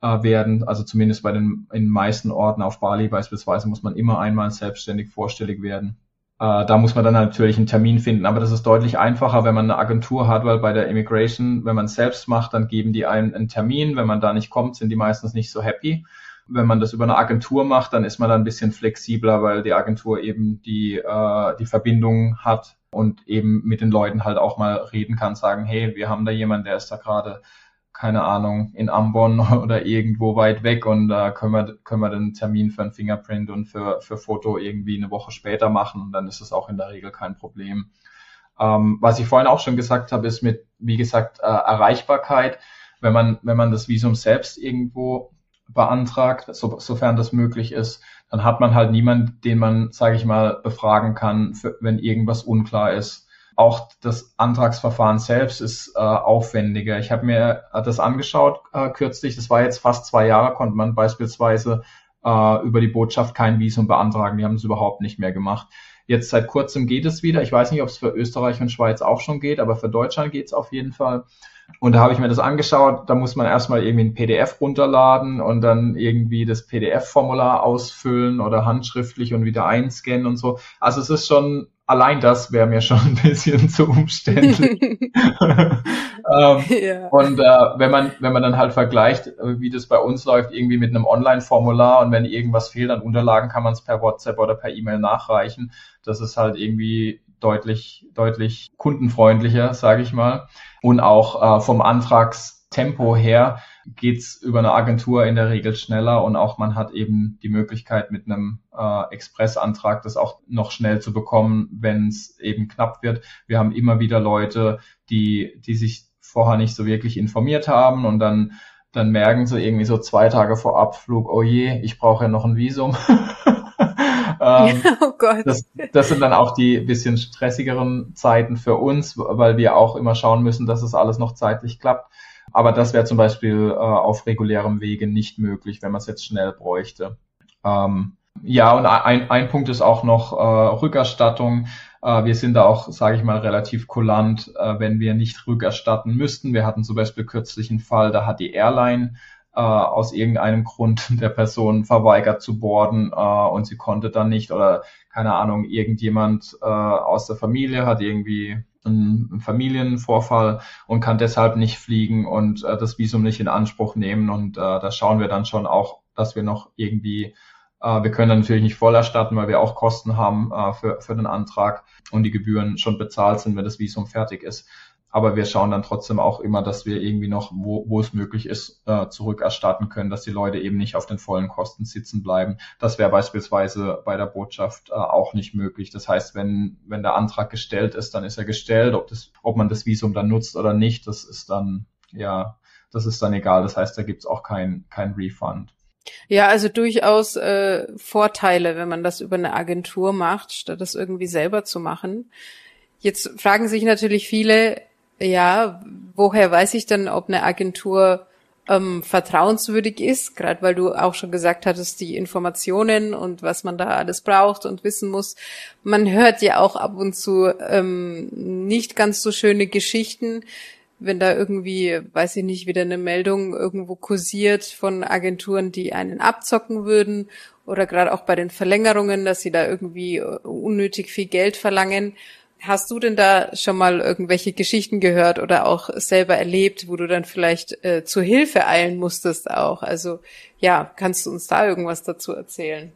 äh, werden, also zumindest bei den, in meisten Orten auf Bali beispielsweise muss man immer einmal selbstständig vorstellig werden. Äh, da muss man dann natürlich einen Termin finden, aber das ist deutlich einfacher, wenn man eine Agentur hat, weil bei der Immigration, wenn man es selbst macht, dann geben die einen einen Termin. Wenn man da nicht kommt, sind die meistens nicht so happy. Wenn man das über eine Agentur macht, dann ist man da ein bisschen flexibler, weil die Agentur eben die, äh, die Verbindung hat und eben mit den Leuten halt auch mal reden kann, sagen, hey, wir haben da jemanden, der ist da gerade, keine Ahnung, in Ambon oder irgendwo weit weg und da äh, können wir, können wir den Termin für ein Fingerprint und für, für Foto irgendwie eine Woche später machen und dann ist es auch in der Regel kein Problem. Ähm, was ich vorhin auch schon gesagt habe, ist mit, wie gesagt, äh, Erreichbarkeit. Wenn man, wenn man das Visum selbst irgendwo beantragt, so, sofern das möglich ist, dann hat man halt niemanden, den man, sage ich mal, befragen kann, für, wenn irgendwas unklar ist. Auch das Antragsverfahren selbst ist äh, aufwendiger. Ich habe mir das angeschaut äh, kürzlich. Das war jetzt fast zwei Jahre, konnte man beispielsweise äh, über die Botschaft kein Visum beantragen. Die haben es überhaupt nicht mehr gemacht. Jetzt seit kurzem geht es wieder. Ich weiß nicht, ob es für Österreich und Schweiz auch schon geht, aber für Deutschland geht es auf jeden Fall. Und da habe ich mir das angeschaut. Da muss man erstmal irgendwie ein PDF runterladen und dann irgendwie das PDF-Formular ausfüllen oder handschriftlich und wieder einscannen und so. Also es ist schon allein das wäre mir schon ein bisschen zu umständlich. ähm, ja. Und äh, wenn man wenn man dann halt vergleicht, äh, wie das bei uns läuft, irgendwie mit einem Online-Formular und wenn irgendwas fehlt an Unterlagen, kann man es per WhatsApp oder per E-Mail nachreichen. Das ist halt irgendwie deutlich deutlich kundenfreundlicher, sage ich mal, und auch äh, vom Antragstempo her geht's über eine Agentur in der Regel schneller und auch man hat eben die Möglichkeit mit einem äh, Expressantrag das auch noch schnell zu bekommen, wenn es eben knapp wird. Wir haben immer wieder Leute, die, die sich vorher nicht so wirklich informiert haben und dann dann merken sie irgendwie so zwei Tage vor Abflug, oh je, ich brauche ja noch ein Visum. ähm, oh Gott. Das, das sind dann auch die bisschen stressigeren Zeiten für uns, weil wir auch immer schauen müssen, dass es alles noch zeitlich klappt. Aber das wäre zum Beispiel äh, auf regulärem Wege nicht möglich, wenn man es jetzt schnell bräuchte. Ähm, ja, und ein, ein Punkt ist auch noch äh, Rückerstattung. Äh, wir sind da auch, sage ich mal, relativ kulant, äh, wenn wir nicht rückerstatten müssten. Wir hatten zum Beispiel kürzlich einen Fall, da hat die Airline äh, aus irgendeinem Grund der Person verweigert zu boarden äh, und sie konnte dann nicht oder keine Ahnung, irgendjemand äh, aus der Familie hat irgendwie einen Familienvorfall und kann deshalb nicht fliegen und äh, das Visum nicht in Anspruch nehmen. Und äh, da schauen wir dann schon auch, dass wir noch irgendwie, äh, wir können dann natürlich nicht voll erstatten, weil wir auch Kosten haben äh, für, für den Antrag und die Gebühren schon bezahlt sind, wenn das Visum fertig ist. Aber wir schauen dann trotzdem auch immer, dass wir irgendwie noch, wo, wo es möglich ist, äh, zurückerstatten können, dass die Leute eben nicht auf den vollen Kosten sitzen bleiben. Das wäre beispielsweise bei der Botschaft äh, auch nicht möglich. Das heißt, wenn, wenn der Antrag gestellt ist, dann ist er gestellt. Ob, das, ob man das Visum dann nutzt oder nicht, das ist dann, ja, das ist dann egal. Das heißt, da gibt's auch kein, kein Refund. Ja, also durchaus äh, Vorteile, wenn man das über eine Agentur macht, statt das irgendwie selber zu machen. Jetzt fragen sich natürlich viele, ja, woher weiß ich denn, ob eine Agentur ähm, vertrauenswürdig ist, gerade weil du auch schon gesagt hattest, die Informationen und was man da alles braucht und wissen muss. Man hört ja auch ab und zu ähm, nicht ganz so schöne Geschichten, wenn da irgendwie, weiß ich nicht, wieder eine Meldung irgendwo kursiert von Agenturen, die einen abzocken würden oder gerade auch bei den Verlängerungen, dass sie da irgendwie unnötig viel Geld verlangen. Hast du denn da schon mal irgendwelche Geschichten gehört oder auch selber erlebt, wo du dann vielleicht äh, zur Hilfe eilen musstest auch? Also ja, kannst du uns da irgendwas dazu erzählen?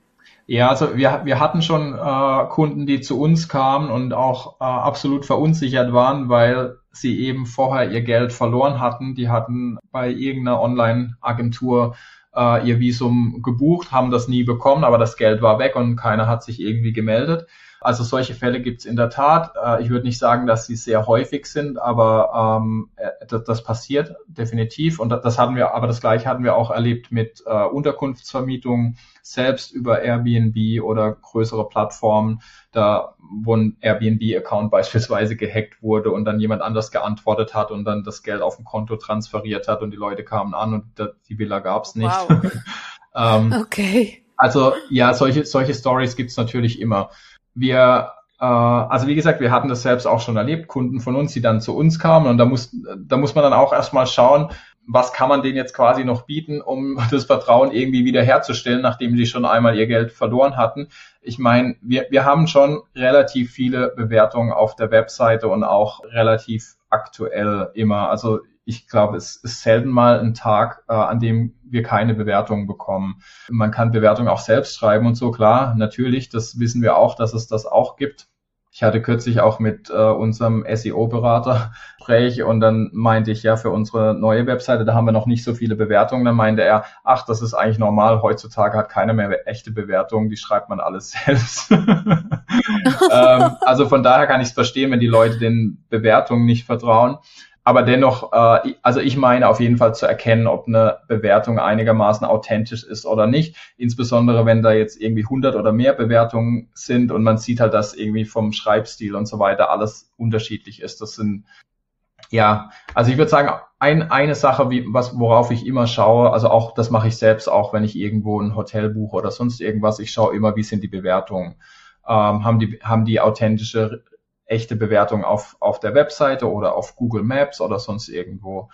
Ja, also wir, wir hatten schon äh, Kunden, die zu uns kamen und auch äh, absolut verunsichert waren, weil sie eben vorher ihr Geld verloren hatten. Die hatten bei irgendeiner Online-Agentur äh, ihr Visum gebucht, haben das nie bekommen, aber das Geld war weg und keiner hat sich irgendwie gemeldet. Also solche Fälle gibt es in der Tat. Äh, ich würde nicht sagen, dass sie sehr häufig sind, aber ähm, äh, das, das, passiert definitiv. Und das hatten wir, aber das gleiche hatten wir auch erlebt mit äh, Unterkunftsvermietung, selbst über Airbnb oder größere Plattformen, da wo ein Airbnb-Account beispielsweise gehackt wurde und dann jemand anders geantwortet hat und dann das Geld auf dem Konto transferiert hat und die Leute kamen an und die Villa gab's nicht. Wow. ähm, okay. Also ja, solche, solche Stories gibt's natürlich immer wir, äh, also wie gesagt, wir hatten das selbst auch schon erlebt, Kunden von uns, die dann zu uns kamen und da muss, da muss man dann auch erstmal schauen, was kann man denen jetzt quasi noch bieten, um das Vertrauen irgendwie wiederherzustellen, nachdem sie schon einmal ihr Geld verloren hatten. Ich meine, wir, wir haben schon relativ viele Bewertungen auf der Webseite und auch relativ aktuell immer. Also ich glaube, es ist selten mal ein Tag, äh, an dem wir keine Bewertungen bekommen. Man kann Bewertungen auch selbst schreiben und so, klar, natürlich, das wissen wir auch, dass es das auch gibt. Ich hatte kürzlich auch mit äh, unserem SEO-Berater Gespräch und dann meinte ich, ja, für unsere neue Webseite, da haben wir noch nicht so viele Bewertungen. Dann meinte er, ach, das ist eigentlich normal, heutzutage hat keiner mehr echte Bewertungen, die schreibt man alles selbst. ähm, also von daher kann ich es verstehen, wenn die Leute den Bewertungen nicht vertrauen. Aber dennoch, äh, also ich meine auf jeden Fall zu erkennen, ob eine Bewertung einigermaßen authentisch ist oder nicht. Insbesondere wenn da jetzt irgendwie 100 oder mehr Bewertungen sind und man sieht halt, dass irgendwie vom Schreibstil und so weiter alles unterschiedlich ist. Das sind ja, also ich würde sagen, ein, eine Sache, wie, was, worauf ich immer schaue, also auch, das mache ich selbst auch, wenn ich irgendwo ein Hotel buche oder sonst irgendwas, ich schaue immer, wie sind die Bewertungen. Ähm, haben die, haben die authentische, echte Bewertung auf, auf der Webseite oder auf Google Maps oder sonst irgendwo.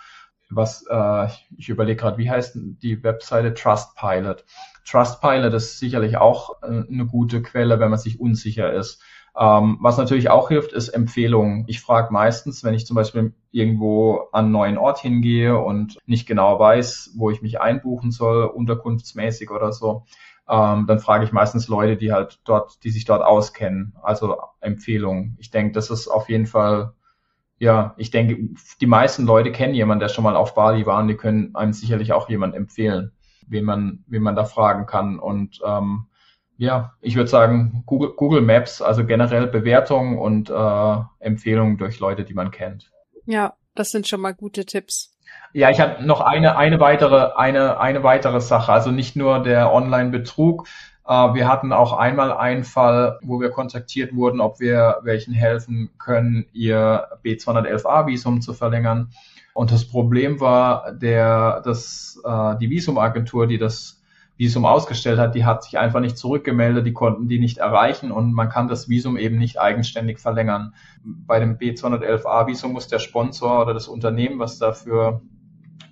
Was, äh, ich überlege gerade, wie heißt die Webseite Trustpilot? Trustpilot ist sicherlich auch äh, eine gute Quelle, wenn man sich unsicher ist ähm, was natürlich auch hilft, ist Empfehlungen. Ich frage meistens, wenn ich zum Beispiel irgendwo an einen neuen Ort hingehe und nicht genau weiß, wo ich mich einbuchen soll, unterkunftsmäßig oder so, ähm, dann frage ich meistens Leute, die halt dort, die sich dort auskennen. Also Empfehlungen. Ich denke, das ist auf jeden Fall ja, ich denke, die meisten Leute kennen jemanden, der schon mal auf Bali war und die können einem sicherlich auch jemand empfehlen, wen man, wen man da fragen kann. Und ähm, ja, ich würde sagen, Google, Google Maps, also generell Bewertungen und äh, Empfehlungen durch Leute, die man kennt. Ja, das sind schon mal gute Tipps. Ja, ich habe noch eine, eine weitere, eine, eine weitere Sache. Also nicht nur der Online-Betrug. Äh, wir hatten auch einmal einen Fall, wo wir kontaktiert wurden, ob wir welchen helfen können, ihr B211A-Visum zu verlängern. Und das Problem war, der, dass äh, die Visumagentur, die das Visum ausgestellt hat, die hat sich einfach nicht zurückgemeldet, die konnten die nicht erreichen und man kann das Visum eben nicht eigenständig verlängern. Bei dem B211a-Visum muss der Sponsor oder das Unternehmen, was dafür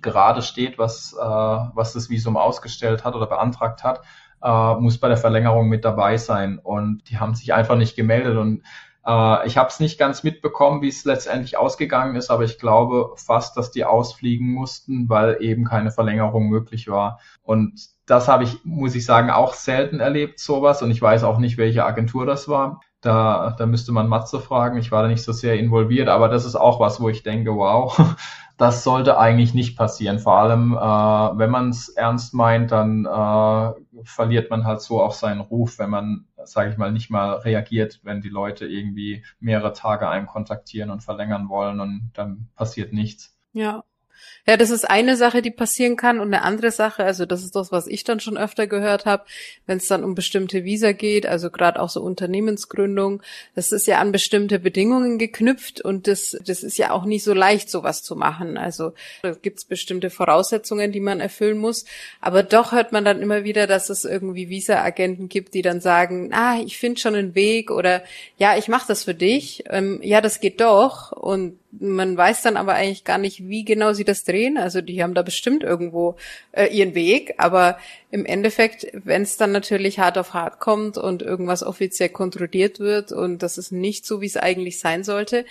gerade steht, was, äh, was das Visum ausgestellt hat oder beantragt hat, äh, muss bei der Verlängerung mit dabei sein. Und die haben sich einfach nicht gemeldet und äh, ich habe es nicht ganz mitbekommen, wie es letztendlich ausgegangen ist, aber ich glaube fast, dass die ausfliegen mussten, weil eben keine Verlängerung möglich war. Und das habe ich, muss ich sagen, auch selten erlebt, sowas. Und ich weiß auch nicht, welche Agentur das war. Da, da müsste man Matze fragen. Ich war da nicht so sehr involviert, aber das ist auch was, wo ich denke, wow, das sollte eigentlich nicht passieren. Vor allem, äh, wenn man es ernst meint, dann äh, verliert man halt so auch seinen Ruf, wenn man sage ich mal, nicht mal reagiert, wenn die Leute irgendwie mehrere Tage einen kontaktieren und verlängern wollen und dann passiert nichts. Ja, ja, das ist eine Sache, die passieren kann und eine andere Sache, also das ist das, was ich dann schon öfter gehört habe, wenn es dann um bestimmte Visa geht, also gerade auch so Unternehmensgründung, das ist ja an bestimmte Bedingungen geknüpft und das, das ist ja auch nicht so leicht, sowas zu machen. Also da gibt's bestimmte Voraussetzungen, die man erfüllen muss, aber doch hört man dann immer wieder, dass es irgendwie Visa-Agenten gibt, die dann sagen, ah, ich finde schon einen Weg oder ja, ich mache das für dich, ähm, ja, das geht doch. Und man weiß dann aber eigentlich gar nicht, wie genau sie das drehen. Also die haben da bestimmt irgendwo äh, ihren Weg, aber im Endeffekt, wenn es dann natürlich hart auf hart kommt und irgendwas offiziell kontrolliert wird und das ist nicht so, wie es eigentlich sein sollte,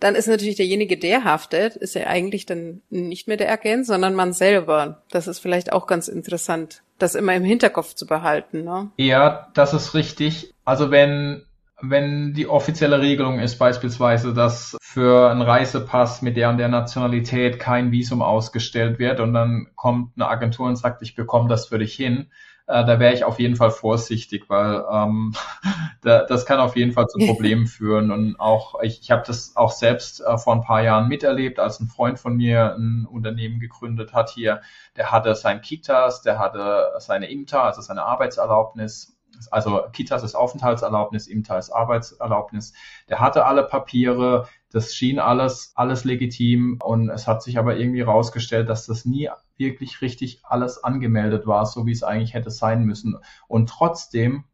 dann ist natürlich derjenige, der haftet, ist ja eigentlich dann nicht mehr der Agent, sondern man selber. Das ist vielleicht auch ganz interessant, das immer im Hinterkopf zu behalten. Ne? Ja, das ist richtig. Also wenn wenn die offizielle Regelung ist beispielsweise, dass für einen Reisepass mit der und der Nationalität kein Visum ausgestellt wird und dann kommt eine Agentur und sagt, ich bekomme das für dich hin, äh, da wäre ich auf jeden Fall vorsichtig, weil ähm, da, das kann auf jeden Fall zu Problemen führen. Und auch ich, ich habe das auch selbst äh, vor ein paar Jahren miterlebt, als ein Freund von mir ein Unternehmen gegründet hat hier. Der hatte sein Kitas, der hatte seine IMTA, also seine Arbeitserlaubnis also Kitas ist Aufenthaltserlaubnis, IMTA ist Arbeitserlaubnis. Der hatte alle Papiere, das schien alles, alles legitim und es hat sich aber irgendwie rausgestellt, dass das nie wirklich richtig alles angemeldet war, so wie es eigentlich hätte sein müssen. Und trotzdem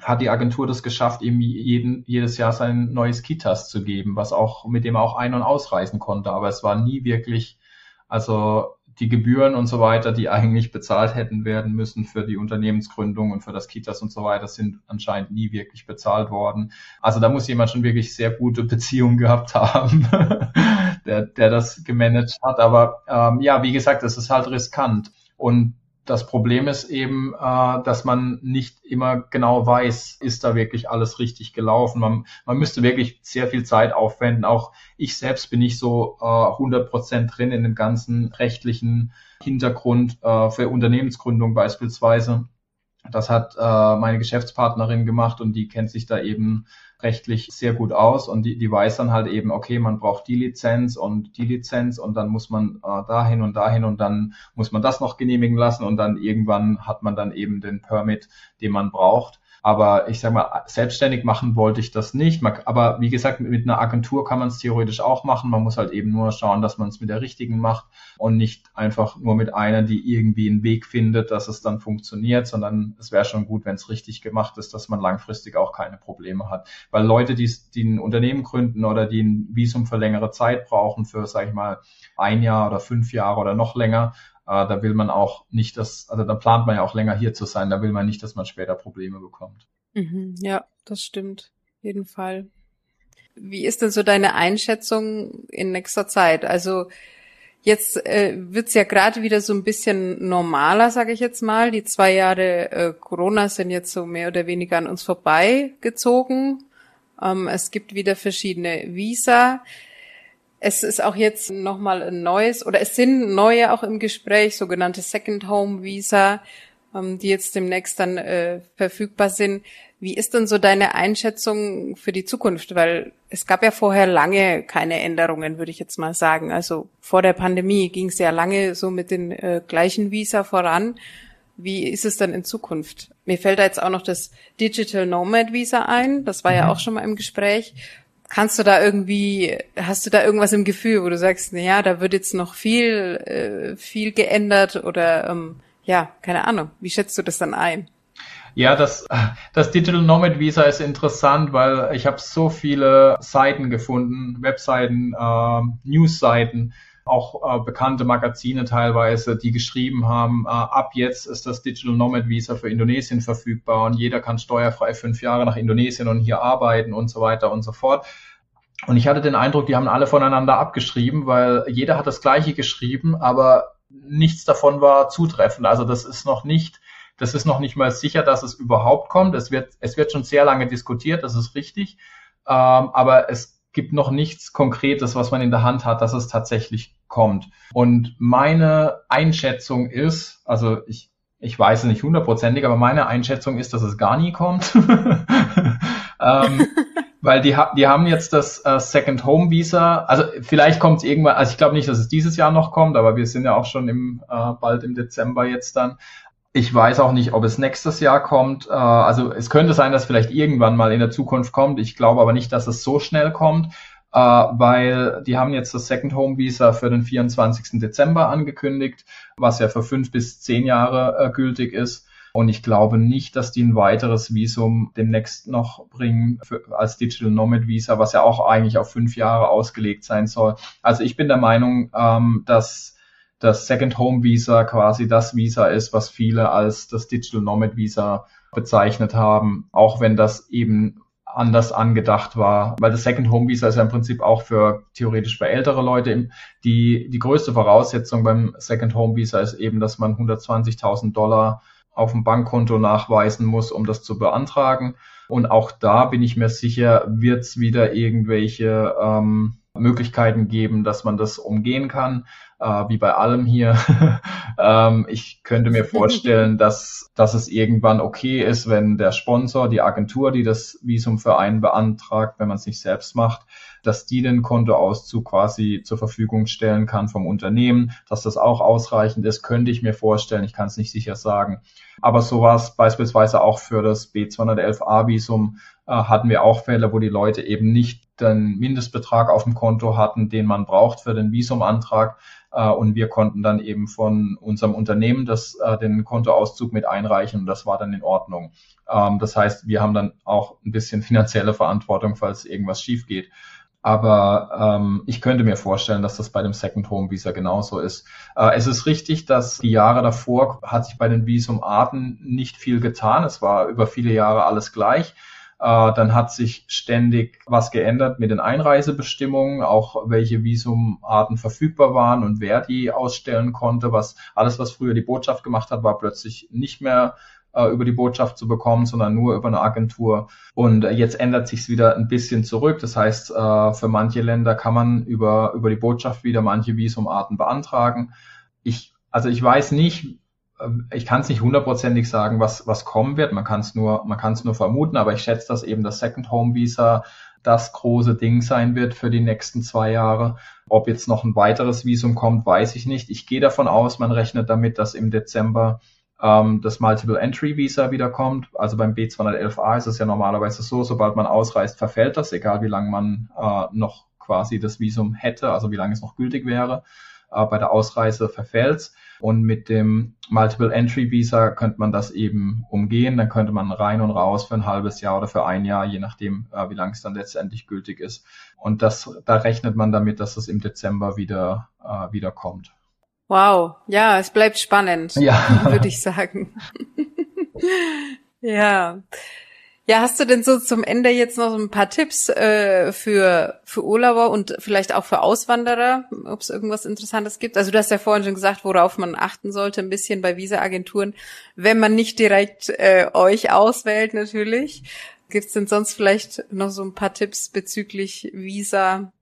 hat die Agentur das geschafft, ihm jeden, jedes Jahr sein neues Kitas zu geben, was auch, mit dem er auch ein- und ausreisen konnte. Aber es war nie wirklich, also die Gebühren und so weiter, die eigentlich bezahlt hätten werden müssen für die Unternehmensgründung und für das Kitas und so weiter, sind anscheinend nie wirklich bezahlt worden. Also da muss jemand schon wirklich sehr gute Beziehungen gehabt haben, der, der das gemanagt hat. Aber ähm, ja, wie gesagt, es ist halt riskant. Und das Problem ist eben, äh, dass man nicht immer genau weiß, ist da wirklich alles richtig gelaufen. Man, man müsste wirklich sehr viel Zeit aufwenden. Auch ich selbst bin nicht so äh, 100 Prozent drin in dem ganzen rechtlichen Hintergrund äh, für Unternehmensgründung beispielsweise. Das hat äh, meine Geschäftspartnerin gemacht und die kennt sich da eben rechtlich sehr gut aus und die, die weiß dann halt eben, okay, man braucht die Lizenz und die Lizenz und dann muss man äh, dahin und dahin und dann muss man das noch genehmigen lassen und dann irgendwann hat man dann eben den Permit, den man braucht. Aber ich sage mal, selbstständig machen wollte ich das nicht. Aber wie gesagt, mit einer Agentur kann man es theoretisch auch machen. Man muss halt eben nur schauen, dass man es mit der richtigen macht und nicht einfach nur mit einer, die irgendwie einen Weg findet, dass es dann funktioniert, sondern es wäre schon gut, wenn es richtig gemacht ist, dass man langfristig auch keine Probleme hat. Weil Leute, die, die ein Unternehmen gründen oder die ein Visum für längere Zeit brauchen, für, sage ich mal, ein Jahr oder fünf Jahre oder noch länger, äh, da will man auch nicht, dass, also da plant man ja auch länger hier zu sein, da will man nicht, dass man später Probleme bekommt. Mhm, ja, das stimmt. Jeden Fall. Wie ist denn so deine Einschätzung in nächster Zeit? Also jetzt äh, wird's ja gerade wieder so ein bisschen normaler, sage ich jetzt mal. Die zwei Jahre äh, Corona sind jetzt so mehr oder weniger an uns vorbeigezogen. Ähm, es gibt wieder verschiedene Visa. Es ist auch jetzt nochmal ein neues, oder es sind neue auch im Gespräch, sogenannte Second Home Visa, ähm, die jetzt demnächst dann äh, verfügbar sind. Wie ist denn so deine Einschätzung für die Zukunft? Weil es gab ja vorher lange keine Änderungen, würde ich jetzt mal sagen. Also vor der Pandemie ging es ja lange so mit den äh, gleichen Visa voran. Wie ist es dann in Zukunft? Mir fällt da jetzt auch noch das Digital Nomad Visa ein. Das war ja mhm. auch schon mal im Gespräch. Kannst du da irgendwie, hast du da irgendwas im Gefühl, wo du sagst, na ja, da wird jetzt noch viel, äh, viel geändert oder ähm, ja, keine Ahnung. Wie schätzt du das dann ein? Ja, das, das Digital Nomad Visa ist interessant, weil ich habe so viele Seiten gefunden, Webseiten, äh, Newsseiten, auch äh, bekannte Magazine teilweise, die geschrieben haben, äh, ab jetzt ist das Digital Nomad Visa für Indonesien verfügbar und jeder kann steuerfrei fünf Jahre nach Indonesien und hier arbeiten und so weiter und so fort. Und ich hatte den Eindruck, die haben alle voneinander abgeschrieben, weil jeder hat das Gleiche geschrieben, aber nichts davon war zutreffend. Also das ist noch nicht, das ist noch nicht mal sicher, dass es überhaupt kommt. Es wird, es wird schon sehr lange diskutiert, das ist richtig. Ähm, aber es gibt noch nichts Konkretes, was man in der Hand hat, dass es tatsächlich kommt. Und meine Einschätzung ist, also ich, ich weiß es nicht hundertprozentig, aber meine Einschätzung ist, dass es gar nie kommt. ähm, weil die, die haben jetzt das äh, Second Home Visa. Also vielleicht kommt es irgendwann, also ich glaube nicht, dass es dieses Jahr noch kommt, aber wir sind ja auch schon im äh, bald im Dezember jetzt dann. Ich weiß auch nicht, ob es nächstes Jahr kommt. Äh, also es könnte sein, dass vielleicht irgendwann mal in der Zukunft kommt. Ich glaube aber nicht, dass es so schnell kommt, äh, weil die haben jetzt das Second Home Visa für den 24. Dezember angekündigt, was ja für fünf bis zehn Jahre äh, gültig ist. Und ich glaube nicht, dass die ein weiteres Visum demnächst noch bringen für, als Digital Nomad Visa, was ja auch eigentlich auf fünf Jahre ausgelegt sein soll. Also ich bin der Meinung, ähm, dass das Second Home Visa quasi das Visa ist, was viele als das Digital Nomad Visa bezeichnet haben, auch wenn das eben anders angedacht war, weil das Second Home Visa ist ja im Prinzip auch für theoretisch für ältere Leute. Die, die größte Voraussetzung beim Second Home Visa ist eben, dass man 120.000 Dollar auf dem Bankkonto nachweisen muss, um das zu beantragen. Und auch da bin ich mir sicher, wird es wieder irgendwelche ähm, Möglichkeiten geben, dass man das umgehen kann äh, wie bei allem hier. ähm, ich könnte mir vorstellen, dass, dass es irgendwann okay ist, wenn der Sponsor, die Agentur, die das Visum für einen beantragt, wenn man es nicht selbst macht, dass die den Kontoauszug quasi zur Verfügung stellen kann vom Unternehmen, dass das auch ausreichend ist, könnte ich mir vorstellen. Ich kann es nicht sicher sagen. Aber so war es beispielsweise auch für das B211A-Visum, äh, hatten wir auch Fälle, wo die Leute eben nicht den Mindestbetrag auf dem Konto hatten, den man braucht für den Visumantrag, und wir konnten dann eben von unserem Unternehmen das, äh, den Kontoauszug mit einreichen und das war dann in Ordnung. Ähm, das heißt, wir haben dann auch ein bisschen finanzielle Verantwortung, falls irgendwas schief geht. Aber ähm, ich könnte mir vorstellen, dass das bei dem Second Home Visa genauso ist. Äh, es ist richtig, dass die Jahre davor hat sich bei den Visumarten nicht viel getan. Es war über viele Jahre alles gleich. Äh, dann hat sich ständig was geändert mit den Einreisebestimmungen, auch welche Visumarten verfügbar waren und wer die ausstellen konnte. Was alles, was früher die Botschaft gemacht hat, war plötzlich nicht mehr äh, über die Botschaft zu bekommen, sondern nur über eine Agentur. Und äh, jetzt ändert sich es wieder ein bisschen zurück. Das heißt, für manche Länder kann man über, über die Botschaft wieder manche Visumarten beantragen. Ich, also ich weiß nicht, ich kann es nicht hundertprozentig sagen, was, was kommen wird. Man kann es nur, man kann es nur vermuten, aber ich schätze, dass eben das Second Home Visa das große Ding sein wird für die nächsten zwei Jahre. Ob jetzt noch ein weiteres Visum kommt, weiß ich nicht. Ich gehe davon aus, man rechnet damit, dass im Dezember ähm, das Multiple Entry Visa wiederkommt. Also beim B211a ist es ja normalerweise so, sobald man ausreist, verfällt das, egal wie lange man äh, noch quasi das Visum hätte, also wie lange es noch gültig wäre. Äh, bei der Ausreise verfällt's. Und mit dem Multiple Entry Visa könnte man das eben umgehen. Dann könnte man rein und raus für ein halbes Jahr oder für ein Jahr, je nachdem, äh, wie lange es dann letztendlich gültig ist. Und das, da rechnet man damit, dass es im Dezember wieder, äh, wieder kommt. Wow, ja, es bleibt spannend, ja. würde ich sagen. ja. Ja, hast du denn so zum Ende jetzt noch ein paar Tipps äh, für, für Urlauber und vielleicht auch für Auswanderer, ob es irgendwas Interessantes gibt? Also du hast ja vorhin schon gesagt, worauf man achten sollte, ein bisschen bei Visa-Agenturen, wenn man nicht direkt äh, euch auswählt natürlich. Gibt es denn sonst vielleicht noch so ein paar Tipps bezüglich Visa?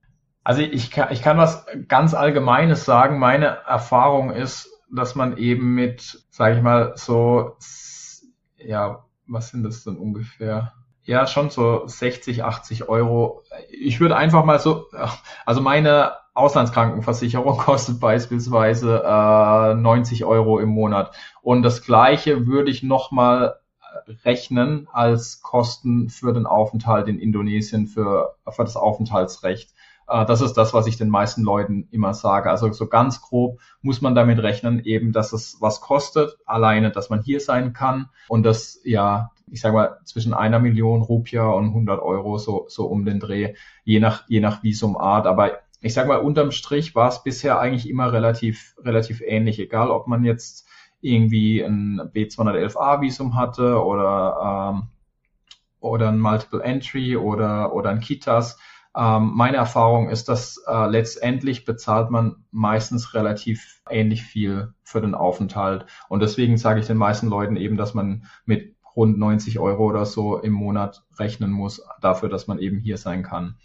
Also ich kann, ich kann was ganz Allgemeines sagen. Meine Erfahrung ist, dass man eben mit, sage ich mal, so ja was sind das denn ungefähr? Ja, schon so 60, 80 Euro. Ich würde einfach mal so, also meine Auslandskrankenversicherung kostet beispielsweise äh, 90 Euro im Monat. Und das gleiche würde ich nochmal rechnen als Kosten für den Aufenthalt in Indonesien, für, für das Aufenthaltsrecht. Äh, das ist das, was ich den meisten Leuten immer sage. Also so ganz grob muss man damit rechnen, eben, dass es was kostet, alleine, dass man hier sein kann und das, ja, ich sage mal, zwischen einer Million Rupia und 100 Euro, so, so um den Dreh, je nach, je nach Visumart. Aber ich sage mal, unterm Strich war es bisher eigentlich immer relativ, relativ ähnlich, egal ob man jetzt irgendwie ein B211A-Visum hatte oder, ähm, oder ein Multiple Entry oder, oder ein Kitas ähm, meine Erfahrung ist, dass äh, letztendlich bezahlt man meistens relativ ähnlich viel für den Aufenthalt. Und deswegen sage ich den meisten Leuten eben, dass man mit rund 90 Euro oder so im Monat rechnen muss, dafür, dass man eben hier sein kann.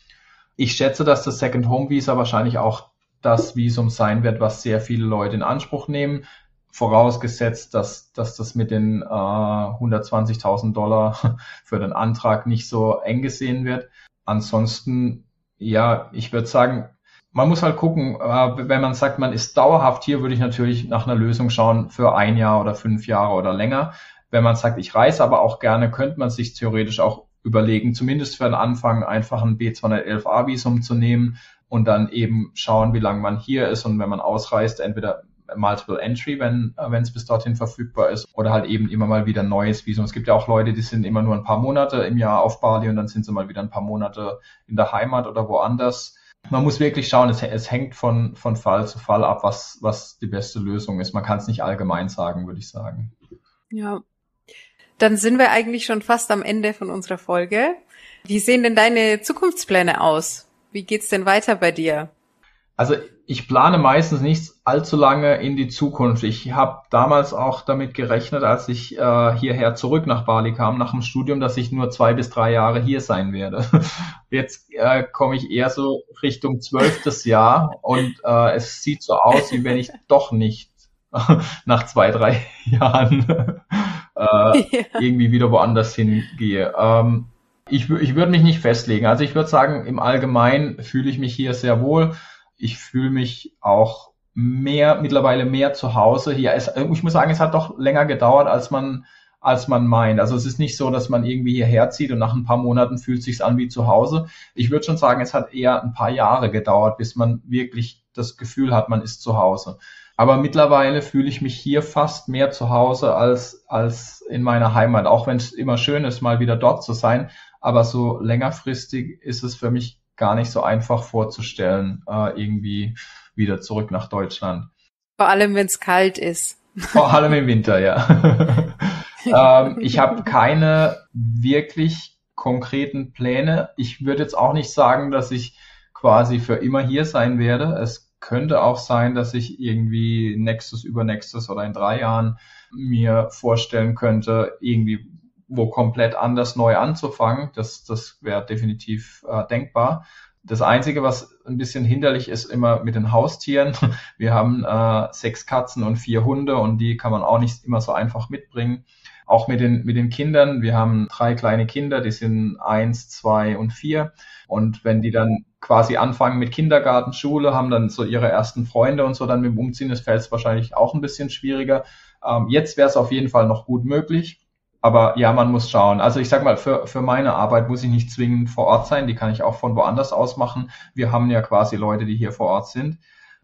Ich schätze, dass das Second Home Visa wahrscheinlich auch das Visum sein wird, was sehr viele Leute in Anspruch nehmen vorausgesetzt, dass, dass das mit den äh, 120.000 Dollar für den Antrag nicht so eng gesehen wird. Ansonsten, ja, ich würde sagen, man muss halt gucken, äh, wenn man sagt, man ist dauerhaft hier, würde ich natürlich nach einer Lösung schauen für ein Jahr oder fünf Jahre oder länger. Wenn man sagt, ich reise aber auch gerne, könnte man sich theoretisch auch überlegen, zumindest für den Anfang einfach ein B211A-Visum zu nehmen und dann eben schauen, wie lange man hier ist und wenn man ausreist, entweder Multiple Entry, wenn äh, wenn es bis dorthin verfügbar ist, oder halt eben immer mal wieder ein neues Visum. Es gibt ja auch Leute, die sind immer nur ein paar Monate im Jahr auf Bali und dann sind sie mal wieder ein paar Monate in der Heimat oder woanders. Man muss wirklich schauen, es, es hängt von, von Fall zu Fall ab, was, was die beste Lösung ist. Man kann es nicht allgemein sagen, würde ich sagen. Ja. Dann sind wir eigentlich schon fast am Ende von unserer Folge. Wie sehen denn deine Zukunftspläne aus? Wie geht's denn weiter bei dir? Also ich plane meistens nicht allzu lange in die Zukunft. Ich habe damals auch damit gerechnet, als ich äh, hierher zurück nach Bali kam, nach dem Studium, dass ich nur zwei bis drei Jahre hier sein werde. Jetzt äh, komme ich eher so Richtung zwölftes Jahr und äh, es sieht so aus, wie wenn ich doch nicht nach zwei, drei Jahren äh, ja. irgendwie wieder woanders hingehe. Ähm, ich, ich würde mich nicht festlegen. Also ich würde sagen, im Allgemeinen fühle ich mich hier sehr wohl ich fühle mich auch mehr, mittlerweile mehr zu Hause hier. Es, ich muss sagen, es hat doch länger gedauert, als man, als man meint. Also es ist nicht so, dass man irgendwie hierher zieht und nach ein paar Monaten fühlt es sich an wie zu Hause. Ich würde schon sagen, es hat eher ein paar Jahre gedauert, bis man wirklich das Gefühl hat, man ist zu Hause. Aber mittlerweile fühle ich mich hier fast mehr zu Hause als, als in meiner Heimat, auch wenn es immer schön ist, mal wieder dort zu sein. Aber so längerfristig ist es für mich gar nicht so einfach vorzustellen, äh, irgendwie wieder zurück nach Deutschland. Vor allem, wenn es kalt ist. Vor allem im Winter, ja. ähm, ich habe keine wirklich konkreten Pläne. Ich würde jetzt auch nicht sagen, dass ich quasi für immer hier sein werde. Es könnte auch sein, dass ich irgendwie nächstes, übernächstes oder in drei Jahren mir vorstellen könnte, irgendwie wo komplett anders neu anzufangen. Das, das wäre definitiv äh, denkbar. Das Einzige, was ein bisschen hinderlich ist, immer mit den Haustieren. Wir haben äh, sechs Katzen und vier Hunde und die kann man auch nicht immer so einfach mitbringen. Auch mit den, mit den Kindern. Wir haben drei kleine Kinder, die sind eins, zwei und vier. Und wenn die dann quasi anfangen mit Kindergarten, Schule, haben dann so ihre ersten Freunde und so, dann mit dem Umziehen ist fällt es wahrscheinlich auch ein bisschen schwieriger. Ähm, jetzt wäre es auf jeden Fall noch gut möglich. Aber ja, man muss schauen. Also ich sag mal, für, für meine Arbeit muss ich nicht zwingend vor Ort sein. Die kann ich auch von woanders aus machen. Wir haben ja quasi Leute, die hier vor Ort sind.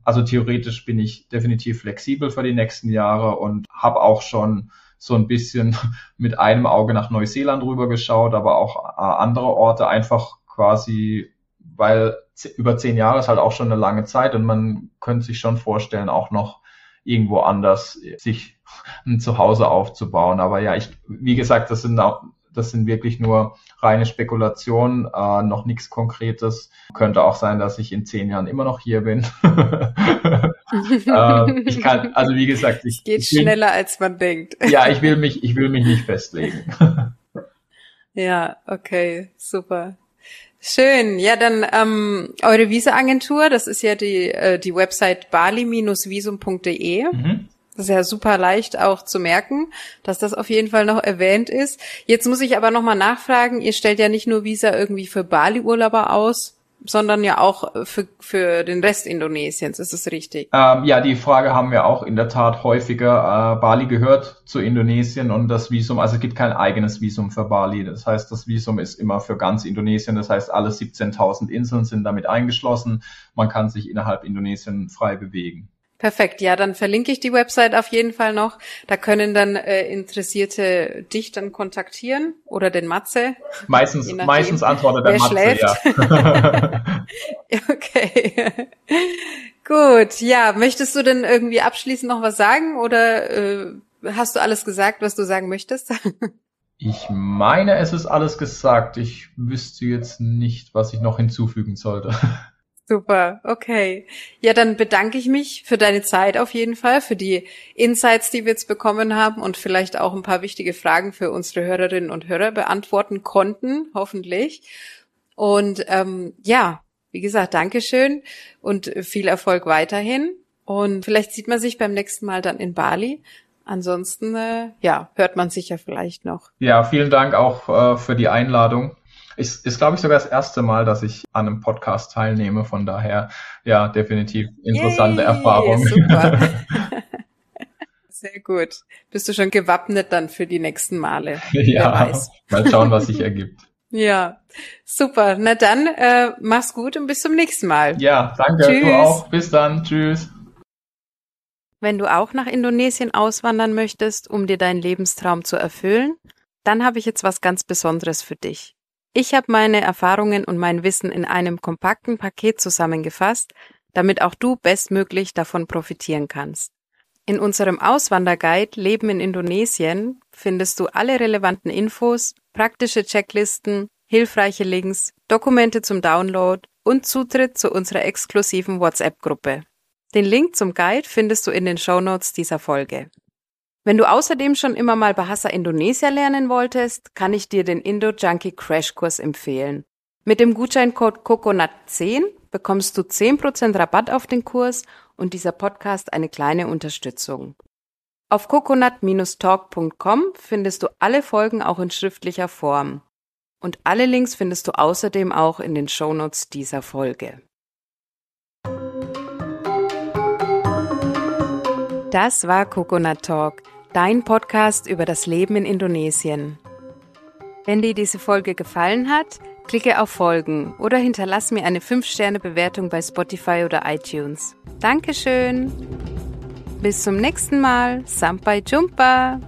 Also theoretisch bin ich definitiv flexibel für die nächsten Jahre und habe auch schon so ein bisschen mit einem Auge nach Neuseeland rübergeschaut, aber auch äh, andere Orte einfach quasi, weil über zehn Jahre ist halt auch schon eine lange Zeit und man könnte sich schon vorstellen, auch noch irgendwo anders sich ein Zuhause aufzubauen. Aber ja, ich, wie gesagt, das sind auch, das sind wirklich nur reine Spekulationen, äh, noch nichts Konkretes. Könnte auch sein, dass ich in zehn Jahren immer noch hier bin. äh, ich kann, also wie gesagt, ich, es geht ich will, schneller als man denkt. ja, ich will mich, ich will mich nicht festlegen. ja, okay, super. Schön. Ja, dann ähm, eure Visa-Agentur, das ist ja die, äh, die Website bali-visum.de. Mhm. Das ist ja super leicht auch zu merken, dass das auf jeden Fall noch erwähnt ist. Jetzt muss ich aber nochmal nachfragen, ihr stellt ja nicht nur Visa irgendwie für Bali-Urlauber aus, sondern ja auch für, für den Rest Indonesiens. Ist es richtig? Ähm, ja, die Frage haben wir auch in der Tat häufiger. Äh, Bali gehört zu Indonesien und das Visum, also es gibt kein eigenes Visum für Bali. Das heißt, das Visum ist immer für ganz Indonesien. Das heißt, alle 17.000 Inseln sind damit eingeschlossen. Man kann sich innerhalb Indonesien frei bewegen. Perfekt, ja, dann verlinke ich die Website auf jeden Fall noch. Da können dann äh, Interessierte dich dann kontaktieren oder den Matze. Meistens, meistens antwortet der Matze, schläft. ja. okay. Gut, ja, möchtest du denn irgendwie abschließend noch was sagen oder äh, hast du alles gesagt, was du sagen möchtest? ich meine, es ist alles gesagt. Ich wüsste jetzt nicht, was ich noch hinzufügen sollte. Super, okay. Ja, dann bedanke ich mich für deine Zeit auf jeden Fall, für die Insights, die wir jetzt bekommen haben und vielleicht auch ein paar wichtige Fragen für unsere Hörerinnen und Hörer beantworten konnten, hoffentlich. Und ähm, ja, wie gesagt, Dankeschön und viel Erfolg weiterhin. Und vielleicht sieht man sich beim nächsten Mal dann in Bali. Ansonsten, äh, ja, hört man sich ja vielleicht noch. Ja, vielen Dank auch äh, für die Einladung. Ist, ist glaube ich, sogar das erste Mal, dass ich an einem Podcast teilnehme. Von daher, ja, definitiv interessante Yay, Erfahrung. Super. Sehr gut. Bist du schon gewappnet dann für die nächsten Male? Ja, mal schauen, was sich ergibt. Ja, super. Na dann, äh, mach's gut und bis zum nächsten Mal. Ja, danke. Tschüss. Du auch. Bis dann. Tschüss. Wenn du auch nach Indonesien auswandern möchtest, um dir deinen Lebenstraum zu erfüllen, dann habe ich jetzt was ganz Besonderes für dich. Ich habe meine Erfahrungen und mein Wissen in einem kompakten Paket zusammengefasst, damit auch du bestmöglich davon profitieren kannst. In unserem Auswanderguide Leben in Indonesien findest du alle relevanten Infos, praktische Checklisten, hilfreiche Links, Dokumente zum Download und Zutritt zu unserer exklusiven WhatsApp-Gruppe. Den Link zum Guide findest du in den Shownotes dieser Folge. Wenn du außerdem schon immer mal Bahasa Indonesia lernen wolltest, kann ich dir den Indo Junkie Crashkurs empfehlen. Mit dem Gutscheincode COCONUT10 bekommst du 10% Rabatt auf den Kurs und dieser Podcast eine kleine Unterstützung. Auf coconut-talk.com findest du alle Folgen auch in schriftlicher Form. Und alle Links findest du außerdem auch in den Shownotes dieser Folge. Das war Coconut Talk dein Podcast über das Leben in Indonesien. Wenn dir diese Folge gefallen hat, klicke auf Folgen oder hinterlass mir eine 5-Sterne-Bewertung bei Spotify oder iTunes. Dankeschön. Bis zum nächsten Mal. Sampai Jumpa.